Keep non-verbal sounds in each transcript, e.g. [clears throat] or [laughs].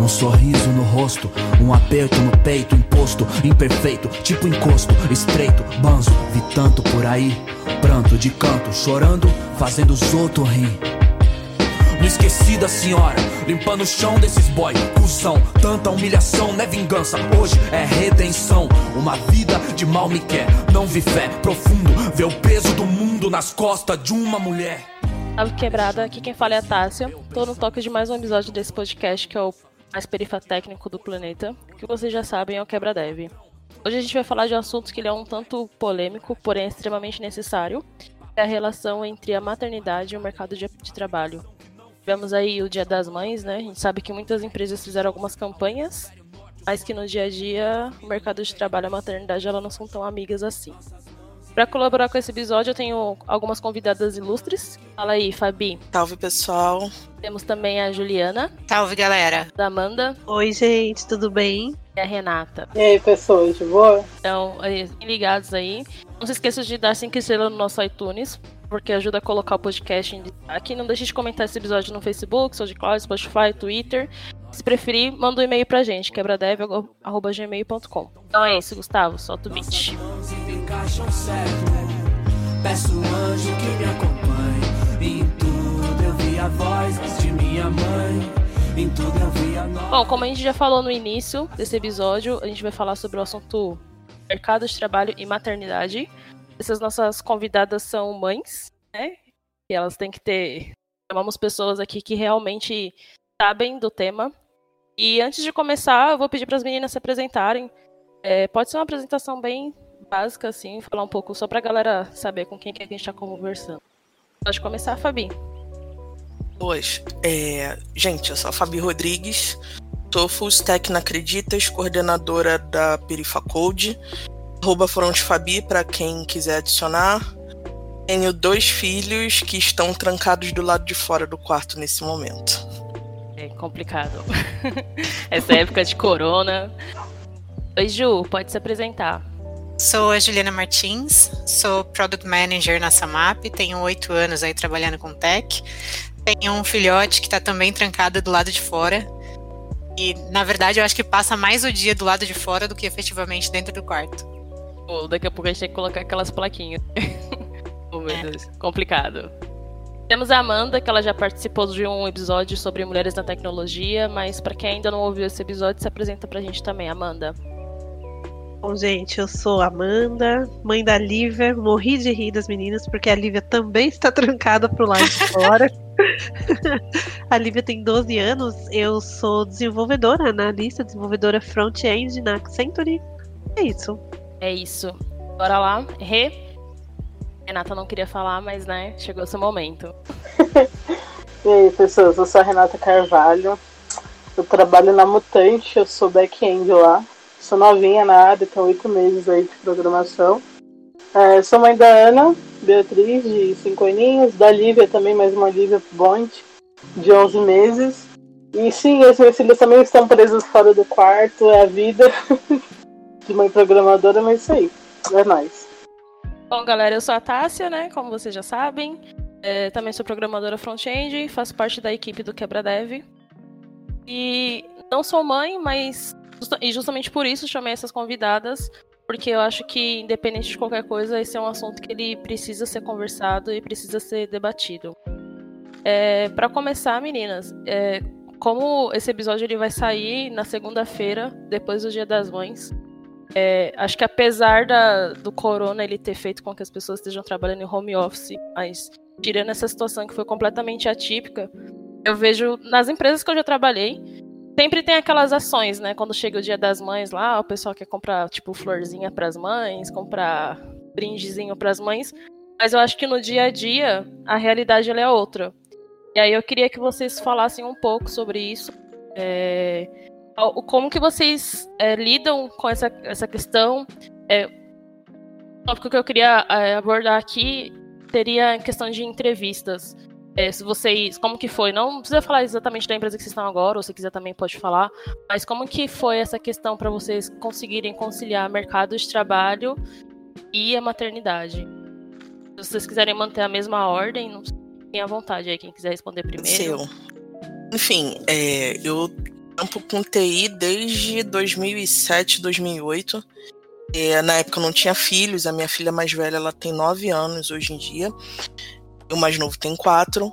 Um sorriso no rosto, um aperto no peito, imposto, imperfeito, tipo encosto, estreito, banzo, vi tanto por aí. Pranto de canto, chorando, fazendo os outros rir. Não esqueci da senhora, limpando o chão desses boy, cuzão. Tanta humilhação não é vingança, hoje é redenção. Uma vida de mal me quer, não vi fé profundo, vê o peso do mundo nas costas de uma mulher. Salve quebrada, aqui quem fala é a Tássia. Tô no toque de mais um episódio desse podcast que é o mais perifa técnico do planeta, que vocês já sabem é o Quebra Dev. Hoje a gente vai falar de um assunto que é um tanto polêmico, porém extremamente necessário, é a relação entre a maternidade e o mercado de, de trabalho. Tivemos aí o Dia das Mães, né? A gente sabe que muitas empresas fizeram algumas campanhas, mas que no dia a dia o mercado de trabalho e a maternidade ela não são tão amigas assim. Para colaborar com esse episódio, eu tenho algumas convidadas ilustres. Fala aí, Fabi. Salve, pessoal. Temos também a Juliana. Salve, galera. Da Amanda. Oi, gente, tudo bem? E a Renata. E aí, pessoas, de boa? Então, ligados aí. Não se esqueça de dar 5 estrelas no nosso iTunes, porque ajuda a colocar o podcast em aqui. Não deixe de comentar esse episódio no Facebook, SoundCloud, Spotify, Twitter. Se preferir, manda um e-mail pra gente, quebradev.gmail.com. Então é isso, Gustavo, solta o beat. Peço um anjo que me acompanhe. Em tudo eu vi a voz de minha mãe. Em tudo eu vi a Bom, como a gente já falou no início desse episódio, a gente vai falar sobre o assunto mercado de trabalho e maternidade. Essas nossas convidadas são mães, né? E elas têm que ter. Chamamos pessoas aqui que realmente sabem do tema. E antes de começar, eu vou pedir para as meninas se apresentarem. É, pode ser uma apresentação bem básica, assim, falar um pouco só para a galera saber com quem que a gente está conversando. Pode começar, Fabi. Pois, é, gente, eu sou a Fabi Rodrigues, sou full stack na Acreditas, coordenadora da Perifa Code, arroba Fabi para quem quiser adicionar. Tenho dois filhos que estão trancados do lado de fora do quarto nesse momento. É complicado. [laughs] Essa época de corona. Oi, Ju, pode se apresentar. Sou a Juliana Martins, sou Product Manager na Samap, tenho oito anos aí trabalhando com tech. Tenho um filhote que está também trancado do lado de fora. E, na verdade, eu acho que passa mais o dia do lado de fora do que efetivamente dentro do quarto. Pô, daqui a pouco a gente tem que colocar aquelas plaquinhas. [laughs] oh, meu é. Deus, complicado. Temos a Amanda, que ela já participou de um episódio sobre mulheres na tecnologia, mas para quem ainda não ouviu esse episódio, se apresenta pra gente também, Amanda. Bom, gente, eu sou Amanda, mãe da Lívia. Morri de rir das meninas, porque a Lívia também está [laughs] trancada pro lado de fora. [laughs] a Lívia tem 12 anos, eu sou desenvolvedora, analista, desenvolvedora front-end na Accenture. É isso. É isso. Bora lá. Rê. Renata não queria falar, mas né, chegou seu momento. [laughs] e aí, pessoas, eu sou a Renata Carvalho. Eu trabalho na Mutante, eu sou back-end lá. Sou novinha na área, tenho oito meses aí de programação. É, sou mãe da Ana, Beatriz, de cinco aninhos, da Lívia também, mais uma Lívia Bond, de 11 meses. E sim, as minhas filhas também estão presas fora do quarto, é a vida [laughs] de mãe programadora, mas isso aí, é nóis. Bom, galera, eu sou a Tássia, né? Como vocês já sabem. É, também sou programadora front-end, faço parte da equipe do Quebra Dev. E não sou mãe, mas e justamente por isso chamei essas convidadas, porque eu acho que, independente de qualquer coisa, esse é um assunto que ele precisa ser conversado e precisa ser debatido. É, para começar, meninas, é, como esse episódio ele vai sair na segunda-feira, depois do Dia das Mães, é, acho que apesar da, do corona ele ter feito com que as pessoas estejam trabalhando em home office, mas tirando essa situação que foi completamente atípica, eu vejo nas empresas que eu já trabalhei, sempre tem aquelas ações, né? Quando chega o dia das mães lá, o pessoal quer comprar, tipo, florzinha para as mães, comprar brindezinho para as mães. Mas eu acho que no dia a dia, a realidade é outra. E aí eu queria que vocês falassem um pouco sobre isso. É, como que vocês é, lidam com essa, essa questão? É, o tópico que eu queria é, abordar aqui seria a questão de entrevistas. É, se vocês, como que foi? Não precisa falar exatamente da empresa que vocês estão agora, ou se quiser também pode falar. Mas como que foi essa questão para vocês conseguirem conciliar mercado de trabalho e a maternidade? Se vocês quiserem manter a mesma ordem, não tenha vontade aí quem quiser responder primeiro. Seu. Enfim, é, eu trampo com TI desde 2007, 2008. É, na época eu não tinha filhos, a minha filha mais velha ela tem 9 anos hoje em dia, o mais novo tem 4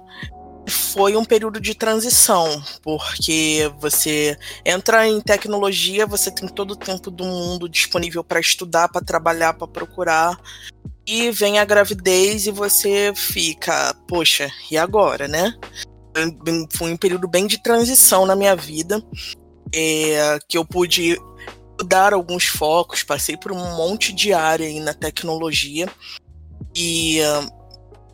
foi um período de transição, porque você entra em tecnologia, você tem todo o tempo do mundo disponível para estudar, para trabalhar, para procurar. E vem a gravidez e você fica, poxa, e agora, né? Foi um período bem de transição na minha vida, é, que eu pude mudar alguns focos, passei por um monte de área aí na tecnologia. E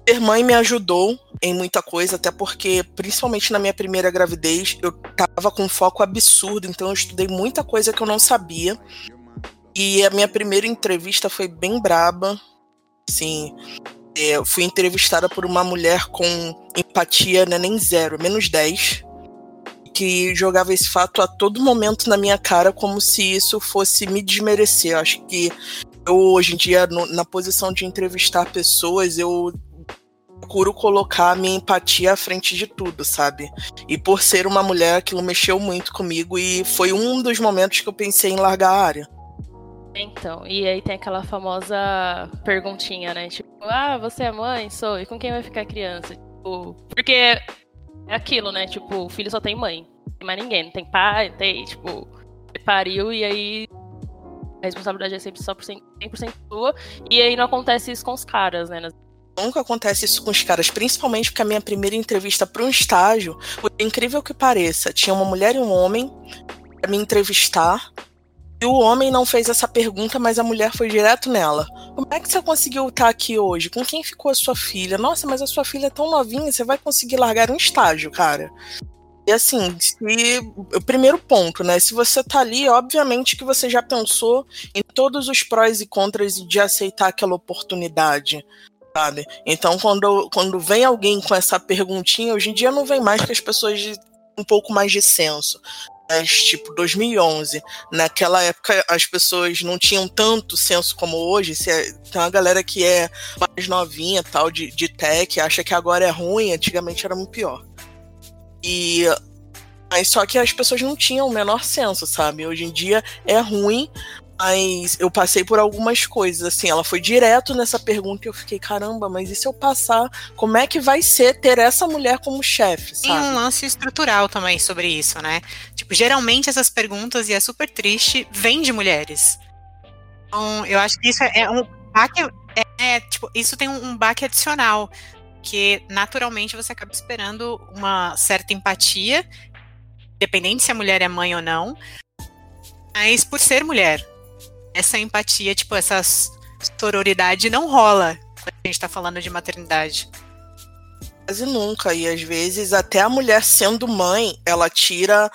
Ser mãe me ajudou em muita coisa, até porque, principalmente na minha primeira gravidez, eu tava com um foco absurdo, então eu estudei muita coisa que eu não sabia. E a minha primeira entrevista foi bem braba. Assim, eu fui entrevistada por uma mulher com empatia né, nem zero, menos 10, que jogava esse fato a todo momento na minha cara como se isso fosse me desmerecer. Acho que eu, hoje em dia, no, na posição de entrevistar pessoas, eu procuro colocar a minha empatia à frente de tudo, sabe? E por ser uma mulher, aquilo mexeu muito comigo e foi um dos momentos que eu pensei em largar a área. Então, e aí tem aquela famosa perguntinha, né? Tipo, ah, você é mãe? Sou. E com quem vai ficar a criança? Tipo, porque é aquilo, né? Tipo, o filho só tem mãe. Não tem mais ninguém. Não tem pai, não tem, tipo, pariu e aí a responsabilidade é sempre só por 100%, 100% sua. E aí não acontece isso com os caras, né? Nunca acontece isso com os caras, principalmente porque a minha primeira entrevista para um estágio, por incrível que pareça, tinha uma mulher e um homem para me entrevistar. E o homem não fez essa pergunta, mas a mulher foi direto nela. Como é que você conseguiu estar aqui hoje? Com quem ficou a sua filha? Nossa, mas a sua filha é tão novinha, você vai conseguir largar um estágio, cara. E assim, se, o primeiro ponto, né? Se você tá ali, obviamente que você já pensou em todos os prós e contras de aceitar aquela oportunidade sabe? Então, quando, quando vem alguém com essa perguntinha, hoje em dia não vem mais que as pessoas de um pouco mais de senso. Tipo, 2011, naquela época as pessoas não tinham tanto senso como hoje. Se é, tem uma galera que é mais novinha, tal, de, de tech, acha que agora é ruim, antigamente era muito pior. E mas só que as pessoas não tinham o menor senso, sabe? Hoje em dia é ruim, mas eu passei por algumas coisas, assim, ela foi direto nessa pergunta e eu fiquei, caramba, mas e se eu passar, como é que vai ser ter essa mulher como chefe, sabe? Tem um lance estrutural também sobre isso, né? Tipo, geralmente essas perguntas, e é super triste, vêm de mulheres. Então, eu acho que isso é um baque, é, é, tipo, isso tem um, um baque adicional, que naturalmente você acaba esperando uma certa empatia, independente se a mulher é mãe ou não, mas por ser mulher, essa empatia, tipo, essa sororidade não rola quando a gente tá falando de maternidade. Quase nunca. E às vezes, até a mulher sendo mãe, ela tira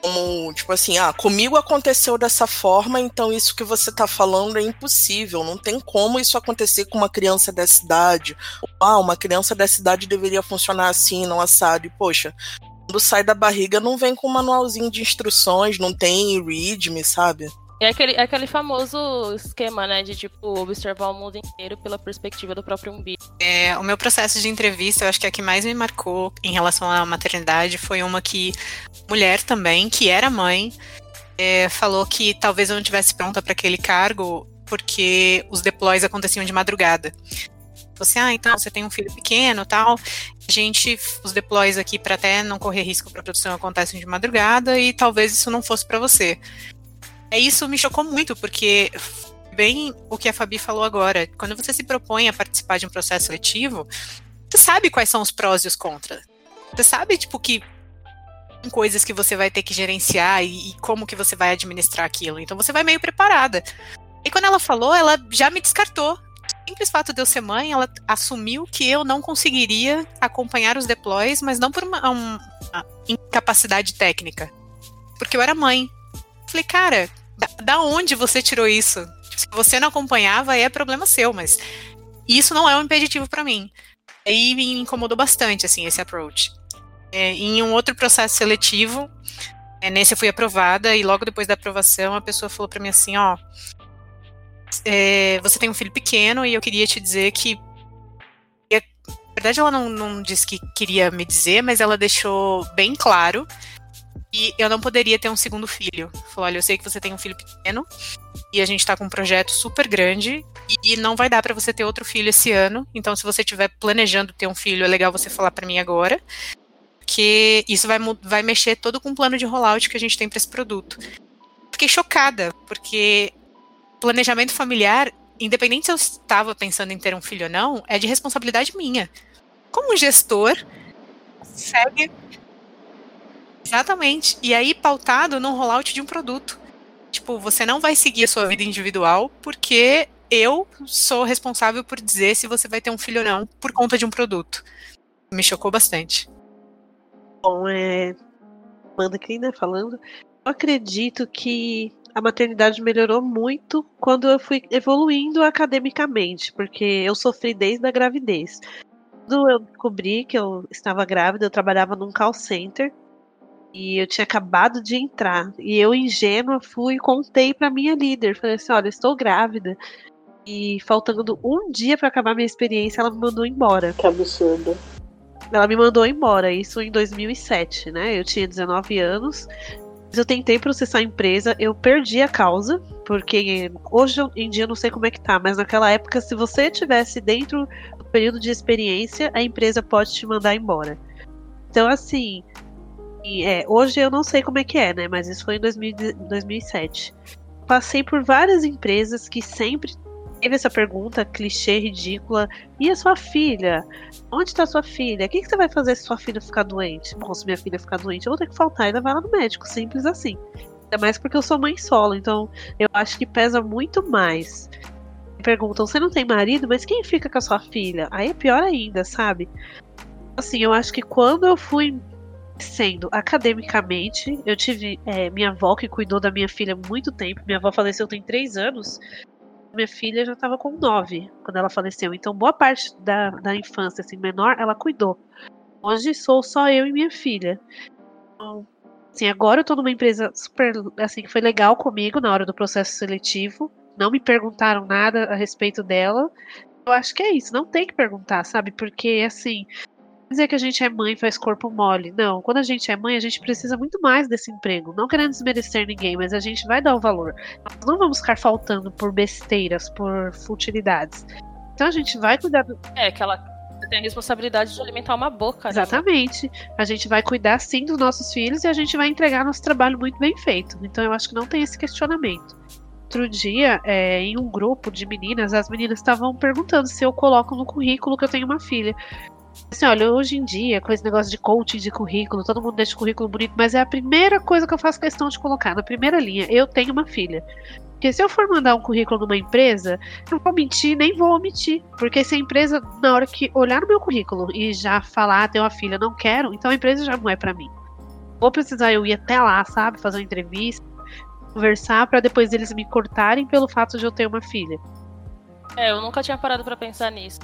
como, tipo assim, ah, comigo aconteceu dessa forma, então isso que você tá falando é impossível. Não tem como isso acontecer com uma criança dessa idade. Ah, uma criança dessa idade deveria funcionar assim, não assado. E, poxa, quando sai da barriga, não vem com um manualzinho de instruções, não tem readme, sabe? É aquele, é aquele famoso esquema, né, de tipo observar o mundo inteiro pela perspectiva do próprio umbigo. É, o meu processo de entrevista, eu acho que a que mais me marcou em relação à maternidade foi uma que mulher também, que era mãe, é, falou que talvez eu não estivesse pronta para aquele cargo porque os deploys aconteciam de madrugada. Você, assim, ah, então você tem um filho pequeno, tal. A gente, os deploys aqui para até não correr risco para produção acontecem de madrugada e talvez isso não fosse para você. É isso me chocou muito, porque bem o que a Fabi falou agora, quando você se propõe a participar de um processo seletivo, você sabe quais são os prós e os contras. Você sabe, tipo, que coisas que você vai ter que gerenciar e, e como que você vai administrar aquilo. Então você vai meio preparada. E quando ela falou, ela já me descartou. Simples fato de eu ser mãe, ela assumiu que eu não conseguiria acompanhar os deploys, mas não por uma, uma incapacidade técnica. Porque eu era mãe. Falei, cara, da, da onde você tirou isso? Se você não acompanhava, é problema seu, mas isso não é um impeditivo para mim. Aí me incomodou bastante, assim, esse approach. É, em um outro processo seletivo, é, nesse eu fui aprovada, e logo depois da aprovação, a pessoa falou para mim assim, ó, é, você tem um filho pequeno e eu queria te dizer que na verdade ela não, não disse que queria me dizer, mas ela deixou bem claro e eu não poderia ter um segundo filho. Falou: olha, eu sei que você tem um filho pequeno e a gente tá com um projeto super grande e não vai dar para você ter outro filho esse ano. Então, se você estiver planejando ter um filho, é legal você falar para mim agora, porque isso vai, vai mexer todo com o plano de rollout que a gente tem para esse produto. Fiquei chocada, porque planejamento familiar, independente se eu estava pensando em ter um filho ou não, é de responsabilidade minha. Como gestor, segue Exatamente. E aí, pautado no rollout de um produto. Tipo, você não vai seguir a sua vida individual porque eu sou responsável por dizer se você vai ter um filho ou não por conta de um produto. Me chocou bastante. Bom, é. Manda aqui, né? Falando. Eu acredito que a maternidade melhorou muito quando eu fui evoluindo academicamente, porque eu sofri desde a gravidez. Quando eu descobri que eu estava grávida, eu trabalhava num call center e eu tinha acabado de entrar. E eu, ingênua, fui e contei pra minha líder. Falei assim: olha, estou grávida. E faltando um dia para acabar minha experiência, ela me mandou embora. Que absurdo. Ela me mandou embora, isso em 2007, né? Eu tinha 19 anos. Eu tentei processar a empresa, eu perdi a causa, porque hoje em dia eu não sei como é que tá, mas naquela época, se você tivesse dentro do período de experiência, a empresa pode te mandar embora. Então, assim, é, hoje eu não sei como é que é, né? Mas isso foi em 2000, 2007. Passei por várias empresas que sempre teve essa pergunta clichê, ridícula. E a sua filha? Onde está sua filha? O que, que, você vai fazer se sua filha ficar doente? Bom, se minha filha ficar doente, eu vou ter que faltar e levar ela no médico. Simples assim. Ainda mais porque eu sou mãe solo, então eu acho que pesa muito mais. Perguntam, você não tem marido? Mas quem fica com a sua filha? Aí é pior ainda, sabe? Assim, eu acho que quando eu fui sendo academicamente, eu tive é, minha avó que cuidou da minha filha muito tempo. Minha avó faleceu tem três anos. Minha filha já estava com nove quando ela faleceu. Então, boa parte da, da infância, assim, menor, ela cuidou. Hoje sou só eu e minha filha. Então, assim, agora eu tô numa empresa super, assim, que foi legal comigo na hora do processo seletivo. Não me perguntaram nada a respeito dela. Eu acho que é isso, não tem que perguntar, sabe? Porque, assim, dizer que a gente é mãe faz corpo mole. Não, quando a gente é mãe, a gente precisa muito mais desse emprego. Não querendo desmerecer ninguém, mas a gente vai dar o valor. Nós não vamos ficar faltando por besteiras, por futilidades. Então a gente vai cuidar do. É, aquela. Tem a responsabilidade de alimentar uma boca. Né? Exatamente. A gente vai cuidar sim dos nossos filhos e a gente vai entregar nosso trabalho muito bem feito. Então eu acho que não tem esse questionamento outro dia, é, em um grupo de meninas, as meninas estavam perguntando se eu coloco no currículo que eu tenho uma filha. Assim, olha, hoje em dia, com esse negócio de coaching de currículo, todo mundo deixa o currículo bonito, mas é a primeira coisa que eu faço questão de colocar, na primeira linha. Eu tenho uma filha. Porque se eu for mandar um currículo numa empresa, não vou mentir, nem vou omitir. Porque se a empresa, na hora que olhar no meu currículo e já falar, ah, tenho uma filha, não quero, então a empresa já não é para mim. Vou precisar eu ir até lá, sabe, fazer uma entrevista, conversar, para depois eles me cortarem pelo fato de eu ter uma filha. É, eu nunca tinha parado para pensar nisso.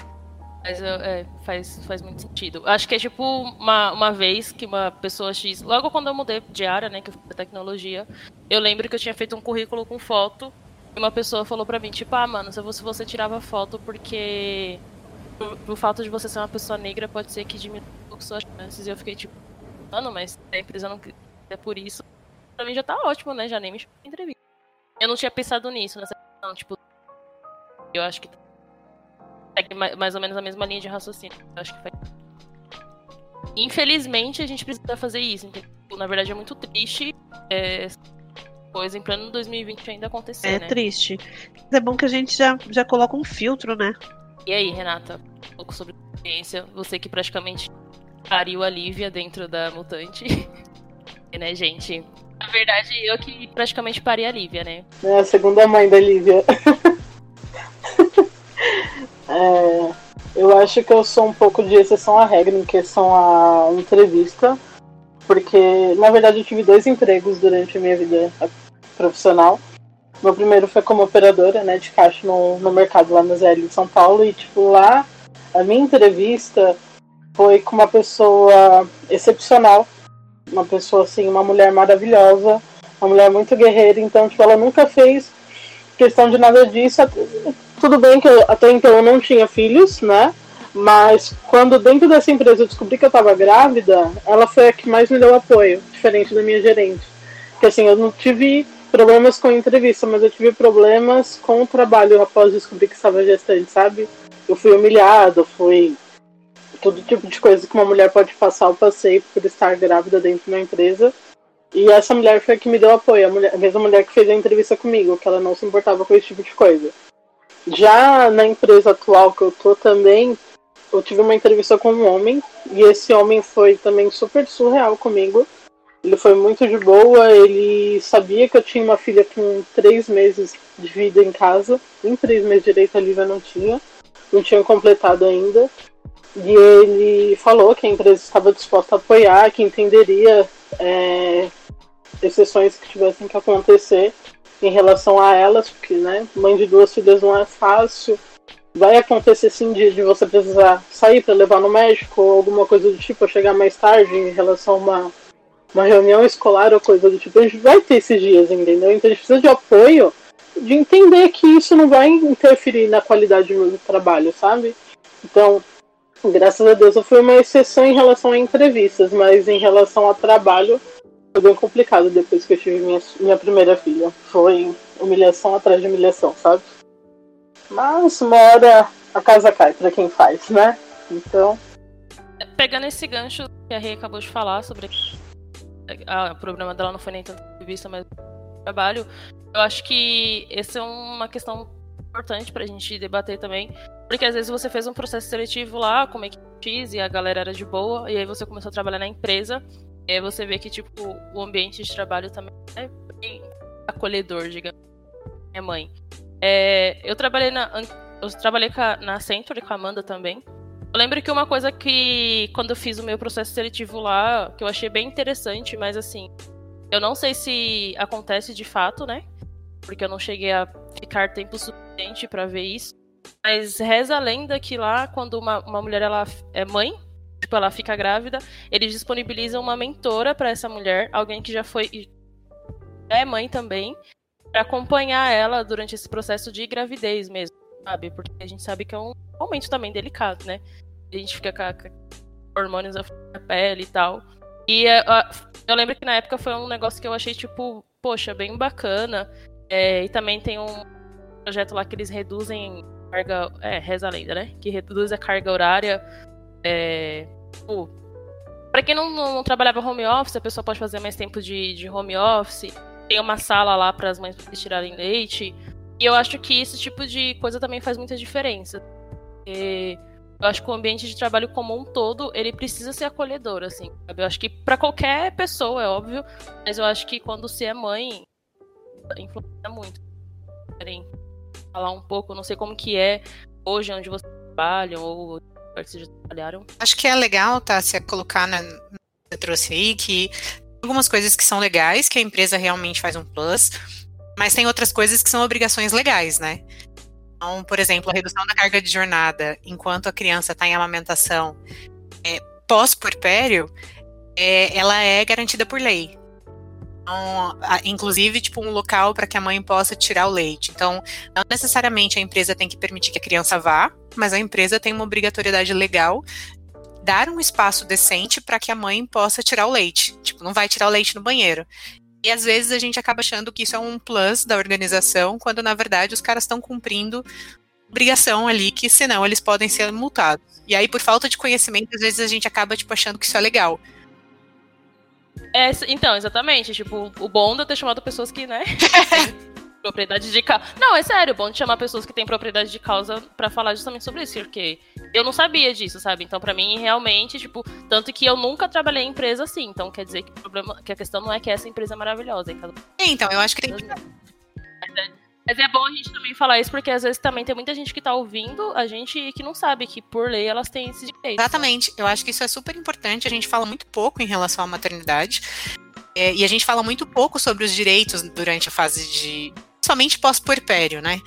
Mas é, faz, faz muito sentido. Acho que é tipo uma, uma vez que uma pessoa X. Logo quando eu mudei de área, né? Que eu fui tecnologia, eu lembro que eu tinha feito um currículo com foto. E uma pessoa falou pra mim, tipo, ah, mano, se você, você tirava foto porque. Por, fato de você ser uma pessoa negra, pode ser que diminua um pouco suas chances. E eu fiquei tipo, mano, mas a empresa não é por isso. Pra mim já tá ótimo, né? Já nem me entrevista. Eu não tinha pensado nisso, nessa questão, tipo. Eu acho que segue mais ou menos a mesma linha de raciocínio. Eu acho que faz. Infelizmente, a gente precisa fazer isso. Entendeu? Na verdade, é muito triste é, coisa em plano 2020 ainda acontecer. É né? triste. Mas é bom que a gente já, já coloca um filtro, né? E aí, Renata, um pouco sobre a experiência. Você que praticamente pariu a Lívia dentro da mutante. [laughs] e, né, gente? Na verdade, eu que praticamente parei a Lívia, né? É a segunda mãe da Lívia. [laughs] acho que eu sou um pouco de exceção à regra em questão à entrevista, porque na verdade eu tive dois empregos durante a minha vida profissional. Meu primeiro foi como operadora né, de caixa no, no mercado lá na ZL em São Paulo, e tipo, lá a minha entrevista foi com uma pessoa excepcional, uma pessoa assim, uma mulher maravilhosa, uma mulher muito guerreira, então tipo, ela nunca fez questão de nada disso tudo bem que eu, até então eu não tinha filhos, né? Mas quando dentro dessa empresa eu descobri que eu estava grávida, ela foi a que mais me deu apoio, diferente da minha gerente. Porque assim, eu não tive problemas com a entrevista, mas eu tive problemas com o trabalho após descobrir que estava gestante, sabe? Eu fui humilhada, fui todo tipo de coisa que uma mulher pode passar, eu passei por estar grávida dentro de uma empresa. E essa mulher foi a que me deu apoio, a, mulher, a mesma mulher que fez a entrevista comigo, que ela não se importava com esse tipo de coisa. Já na empresa atual que eu tô também, eu tive uma entrevista com um homem, e esse homem foi também super surreal comigo. Ele foi muito de boa, ele sabia que eu tinha uma filha com três meses de vida em casa, nem três meses direito a Lívia não tinha, não tinha completado ainda. E ele falou que a empresa estava disposta a apoiar, que entenderia é, exceções que tivessem que acontecer em relação a elas, porque né, mãe de duas filhas não é fácil. Vai acontecer sim de, de você precisar sair para levar no médico ou alguma coisa do tipo, ou chegar mais tarde em relação a uma, uma reunião escolar ou coisa do tipo. A gente vai ter esses dias, entendeu? Então a gente precisa de apoio, de entender que isso não vai interferir na qualidade do trabalho, sabe? Então, graças a Deus eu fui uma exceção em relação a entrevistas, mas em relação a trabalho foi bem complicado depois que eu tive minha, minha primeira filha. Foi humilhação atrás de humilhação, sabe? Mas uma hora a casa cai para quem faz, né? Então. Pegando esse gancho que a Rei acabou de falar sobre. Ah, o problema dela não foi nem tanto vista, mas trabalho. Eu acho que essa é uma questão importante pra gente debater também. Porque às vezes você fez um processo seletivo lá com uma equipe X e a galera era de boa, e aí você começou a trabalhar na empresa, e aí você vê que, tipo, o ambiente de trabalho também é bem acolhedor, digamos. Minha mãe. É, eu trabalhei na. Eu trabalhei na Century com a Amanda também. Eu lembro que uma coisa que, quando eu fiz o meu processo seletivo lá, que eu achei bem interessante, mas assim, eu não sei se acontece de fato, né? Porque eu não cheguei a ficar tempo suficiente para ver isso. Mas reza a lenda que lá, quando uma, uma mulher ela é mãe, tipo, ela fica grávida, eles disponibilizam uma mentora para essa mulher, alguém que já foi é mãe também, para acompanhar ela durante esse processo de gravidez mesmo, sabe? Porque a gente sabe que é um momento também delicado, né? A gente fica com, com hormônios na pele e tal. E uh, eu lembro que na época foi um negócio que eu achei, tipo, poxa, bem bacana. É, e também tem um projeto lá que eles reduzem carga. É, reza a lenda, né? Que reduz a carga horária. É, tipo, para quem não, não, trabalhava home office, a pessoa pode fazer mais tempo de, de home office. Tem uma sala lá para as mães tirarem leite. E eu acho que esse tipo de coisa também faz muita diferença. Porque eu acho que o ambiente de trabalho como um todo, ele precisa ser acolhedor, assim. Sabe? Eu acho que para qualquer pessoa, é óbvio. Mas eu acho que quando você é mãe, influencia muito. Querem falar um pouco, não sei como que é hoje onde vocês trabalham ou que vocês já trabalharam. Acho que é legal, tá, se colocar na trouxe aí que algumas coisas que são legais, que a empresa realmente faz um plus, mas tem outras coisas que são obrigações legais, né? Então, por exemplo, a redução da carga de jornada enquanto a criança está em amamentação é, pós-puerpério, é, ela é garantida por lei. Então, inclusive, tipo, um local para que a mãe possa tirar o leite. Então, não necessariamente a empresa tem que permitir que a criança vá, mas a empresa tem uma obrigatoriedade legal dar um espaço decente para que a mãe possa tirar o leite. Tipo, não vai tirar o leite no banheiro. E às vezes a gente acaba achando que isso é um plus da organização, quando na verdade os caras estão cumprindo obrigação ali, que senão eles podem ser multados. E aí, por falta de conhecimento, às vezes a gente acaba, tipo, achando que isso é legal. É, então, exatamente. Tipo, o bom de ter chamado pessoas que, né? [laughs] propriedade de causa. Não, é sério, bom de chamar pessoas que têm propriedade de causa para falar justamente sobre isso, porque eu não sabia disso, sabe? Então, para mim, realmente, tipo, tanto que eu nunca trabalhei em empresa assim. Então, quer dizer que o problema, que a questão não é que essa empresa é maravilhosa. É, então, eu acho que tem que mas é bom a gente também falar isso, porque às vezes também tem muita gente que tá ouvindo a gente que não sabe que, por lei, elas têm esse direito. Exatamente. Eu acho que isso é super importante. A gente fala muito pouco em relação à maternidade. É, e a gente fala muito pouco sobre os direitos durante a fase de. Somente pós-puerpério, né?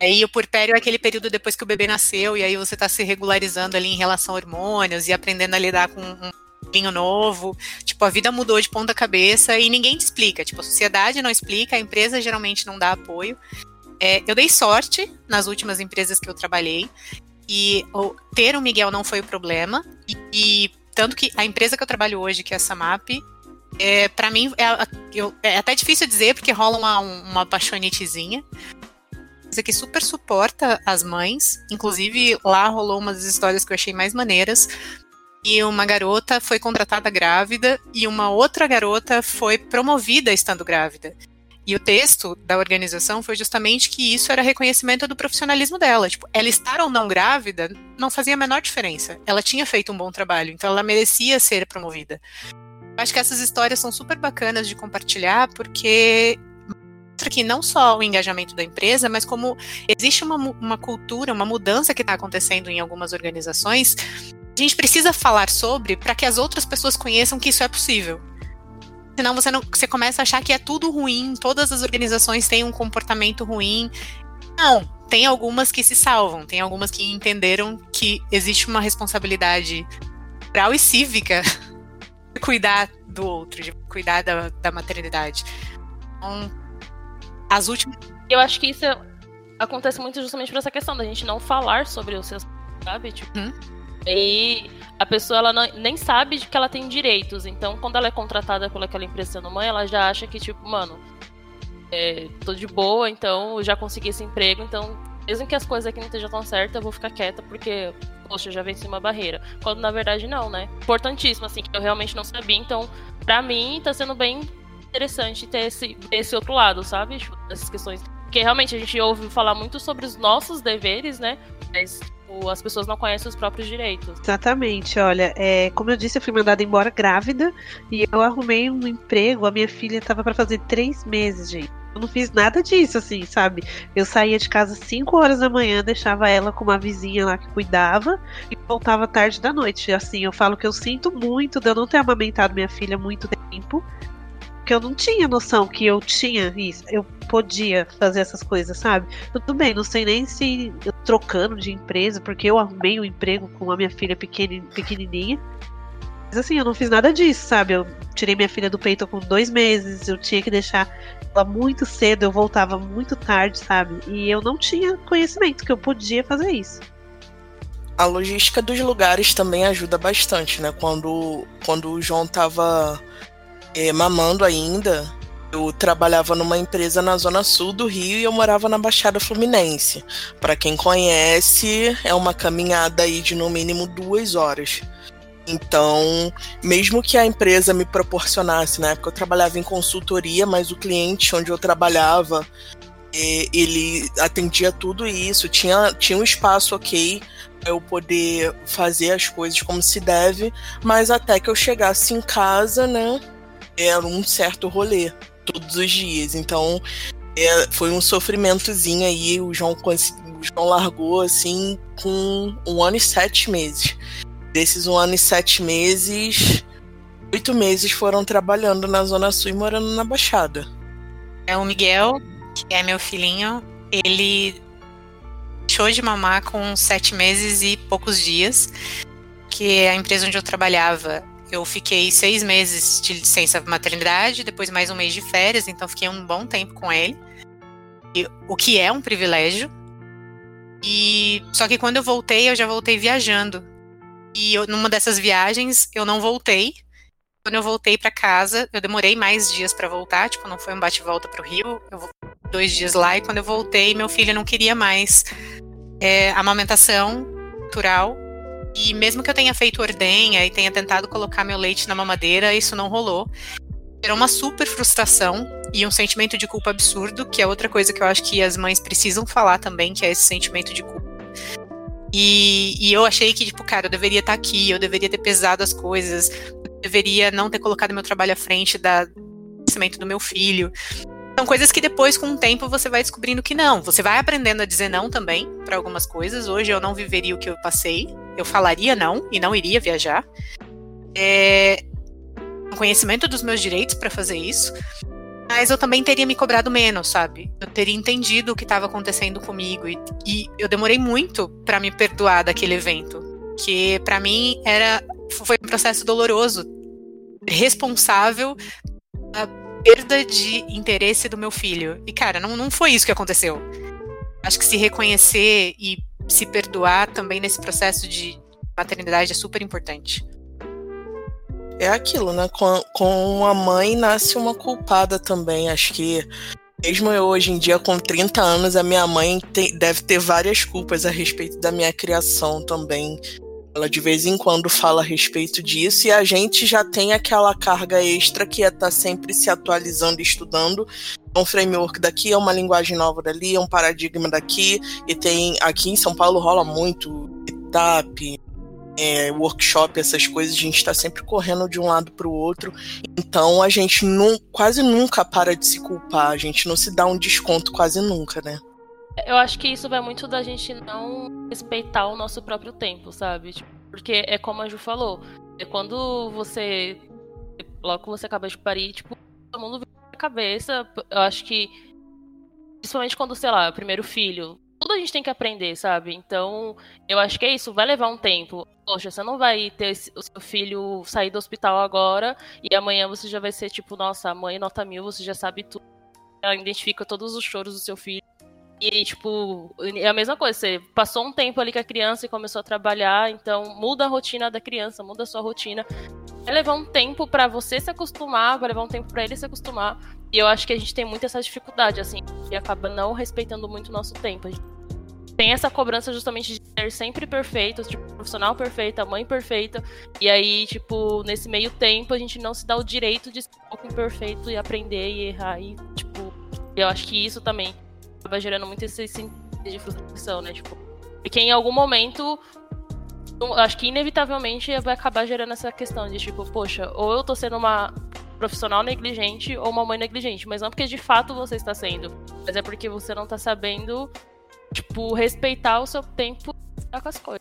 Aí o puerpério é aquele período depois que o bebê nasceu, e aí você está se regularizando ali em relação a hormônios e aprendendo a lidar com um vinho novo. Tipo, a vida mudou de ponta cabeça e ninguém te explica. Tipo, a sociedade não explica, a empresa geralmente não dá apoio. É, eu dei sorte nas últimas empresas que eu trabalhei. E o, ter o Miguel não foi o problema. E, e, tanto que a empresa que eu trabalho hoje, que é a Samap, é, para mim é, eu, é, até difícil dizer porque rola uma, uma paixonitezinha. Isso que super suporta as mães. Inclusive, lá rolou umas histórias que eu achei mais maneiras. E uma garota foi contratada grávida e uma outra garota foi promovida estando grávida. E o texto da organização foi justamente que isso era reconhecimento do profissionalismo dela. Tipo, ela estar ou não grávida não fazia a menor diferença. Ela tinha feito um bom trabalho, então ela merecia ser promovida. Acho que essas histórias são super bacanas de compartilhar, porque mostra que não só o engajamento da empresa, mas como existe uma, uma cultura, uma mudança que está acontecendo em algumas organizações, a gente precisa falar sobre para que as outras pessoas conheçam que isso é possível. Senão você, não, você começa a achar que é tudo ruim, todas as organizações têm um comportamento ruim. Não, tem algumas que se salvam, tem algumas que entenderam que existe uma responsabilidade moral e cívica cuidar do outro, de cuidar da, da maternidade. Então, as últimas. Eu acho que isso acontece muito justamente por essa questão da gente não falar sobre os seus, sabe? Tipo, hum? E a pessoa ela não, nem sabe de que ela tem direitos. Então, quando ela é contratada pelaquela empresa sendo mãe, ela já acha que, tipo, mano, é, tô de boa, então já consegui esse emprego, então, mesmo que as coisas aqui não estejam tão certas, eu vou ficar quieta porque, poxa, já venci uma barreira. Quando na verdade não, né? Importantíssimo, assim, que eu realmente não sabia. Então, pra mim, tá sendo bem interessante ter esse, esse outro lado, sabe? Tipo, essas questões. Porque realmente a gente ouve falar muito sobre os nossos deveres, né? Mas as pessoas não conhecem os próprios direitos. Exatamente, olha, é, como eu disse, eu fui mandada embora grávida e eu arrumei um emprego. A minha filha estava para fazer três meses, gente. Eu não fiz nada disso, assim, sabe? Eu saía de casa às 5 horas da manhã, deixava ela com uma vizinha lá que cuidava e voltava tarde da noite. Assim, eu falo que eu sinto muito de eu não ter amamentado minha filha muito tempo porque eu não tinha noção que eu tinha isso, eu podia fazer essas coisas, sabe? Tudo bem, não sei nem se eu trocando de empresa, porque eu arrumei um emprego com a minha filha pequeni, pequenininha. Mas assim, eu não fiz nada disso, sabe? Eu tirei minha filha do peito com dois meses, eu tinha que deixar muito cedo, eu voltava muito tarde, sabe? E eu não tinha conhecimento que eu podia fazer isso. A logística dos lugares também ajuda bastante, né? Quando, quando o João tava é, mamando ainda, eu trabalhava numa empresa na zona sul do Rio e eu morava na Baixada Fluminense. Para quem conhece, é uma caminhada aí de no mínimo duas horas. Então, mesmo que a empresa me proporcionasse, na época eu trabalhava em consultoria, mas o cliente onde eu trabalhava, ele atendia tudo isso, tinha, tinha um espaço ok para eu poder fazer as coisas como se deve, mas até que eu chegasse em casa, né, era um certo rolê todos os dias. Então é, foi um sofrimentozinho aí. O João, o João largou assim com um ano e sete meses. Desses um ano e sete meses, oito meses foram trabalhando na Zona Sul e morando na Baixada. É o Miguel, que é meu filhinho, ele deixou de mamar com sete meses e poucos dias, que a empresa onde eu trabalhava eu fiquei seis meses de licença maternidade, depois mais um mês de férias, então fiquei um bom tempo com ele. O que é um privilégio. E só que quando eu voltei, eu já voltei viajando. E eu, numa dessas viagens, eu não voltei. Quando eu voltei para casa, eu demorei mais dias para voltar, tipo, não foi um bate-volta pro Rio. Eu dois dias lá e quando eu voltei, meu filho não queria mais é, amamentação natural e mesmo que eu tenha feito ordenha e tenha tentado colocar meu leite na mamadeira, isso não rolou. Era uma super frustração e um sentimento de culpa absurdo, que é outra coisa que eu acho que as mães precisam falar também, que é esse sentimento de culpa. E, e eu achei que, tipo, cara, eu deveria estar aqui, eu deveria ter pesado as coisas, eu deveria não ter colocado meu trabalho à frente da crescimento do meu filho. São coisas que depois, com o tempo, você vai descobrindo que não. Você vai aprendendo a dizer não também para algumas coisas. Hoje eu não viveria o que eu passei. Eu falaria não e não iria viajar. É, conhecimento dos meus direitos para fazer isso. Mas eu também teria me cobrado menos, sabe? Eu teria entendido o que estava acontecendo comigo e, e eu demorei muito para me perdoar daquele evento, que para mim era foi um processo doloroso, responsável perda de interesse do meu filho. E, cara, não, não foi isso que aconteceu. Acho que se reconhecer e se perdoar também nesse processo de maternidade é super importante. É aquilo, né? Com, com a mãe nasce uma culpada também. Acho que mesmo eu hoje em dia com 30 anos, a minha mãe tem, deve ter várias culpas a respeito da minha criação também. Ela de vez em quando fala a respeito disso e a gente já tem aquela carga extra que é estar tá sempre se atualizando e estudando. É um framework daqui, é uma linguagem nova dali, é um paradigma daqui. E tem aqui em São Paulo rola muito etap, é, workshop, essas coisas, a gente está sempre correndo de um lado para o outro. Então a gente quase nunca para de se culpar, a gente não se dá um desconto quase nunca, né? Eu acho que isso vai muito da gente não respeitar o nosso próprio tempo, sabe? Tipo, porque é como a Ju falou, é quando você. Logo que você acaba de parir, tipo, todo mundo vira a cabeça. Eu acho que. Principalmente quando, sei lá, primeiro filho. Tudo a gente tem que aprender, sabe? Então, eu acho que é isso, vai levar um tempo. Poxa, você não vai ter o seu filho sair do hospital agora e amanhã você já vai ser tipo, nossa, mãe nota mil, você já sabe tudo. Ela identifica todos os choros do seu filho e, tipo, é a mesma coisa, você passou um tempo ali com a criança e começou a trabalhar, então muda a rotina da criança, muda a sua rotina. Vai levar um tempo para você se acostumar, vai levar um tempo para ele se acostumar. E eu acho que a gente tem muito essa dificuldade, assim, e acaba não respeitando muito o nosso tempo. A gente tem essa cobrança justamente de ser sempre perfeito, tipo, profissional perfeito, mãe perfeita. E aí, tipo, nesse meio tempo, a gente não se dá o direito de ser um pouco imperfeito e aprender e errar. E, tipo, eu acho que isso também acaba gerando muito esse sentido de frustração, né? Tipo, porque em algum momento, acho que inevitavelmente vai acabar gerando essa questão de tipo, poxa, ou eu tô sendo uma profissional negligente ou uma mãe negligente, mas não porque de fato você está sendo, mas é porque você não tá sabendo, tipo, respeitar o seu tempo com as coisas.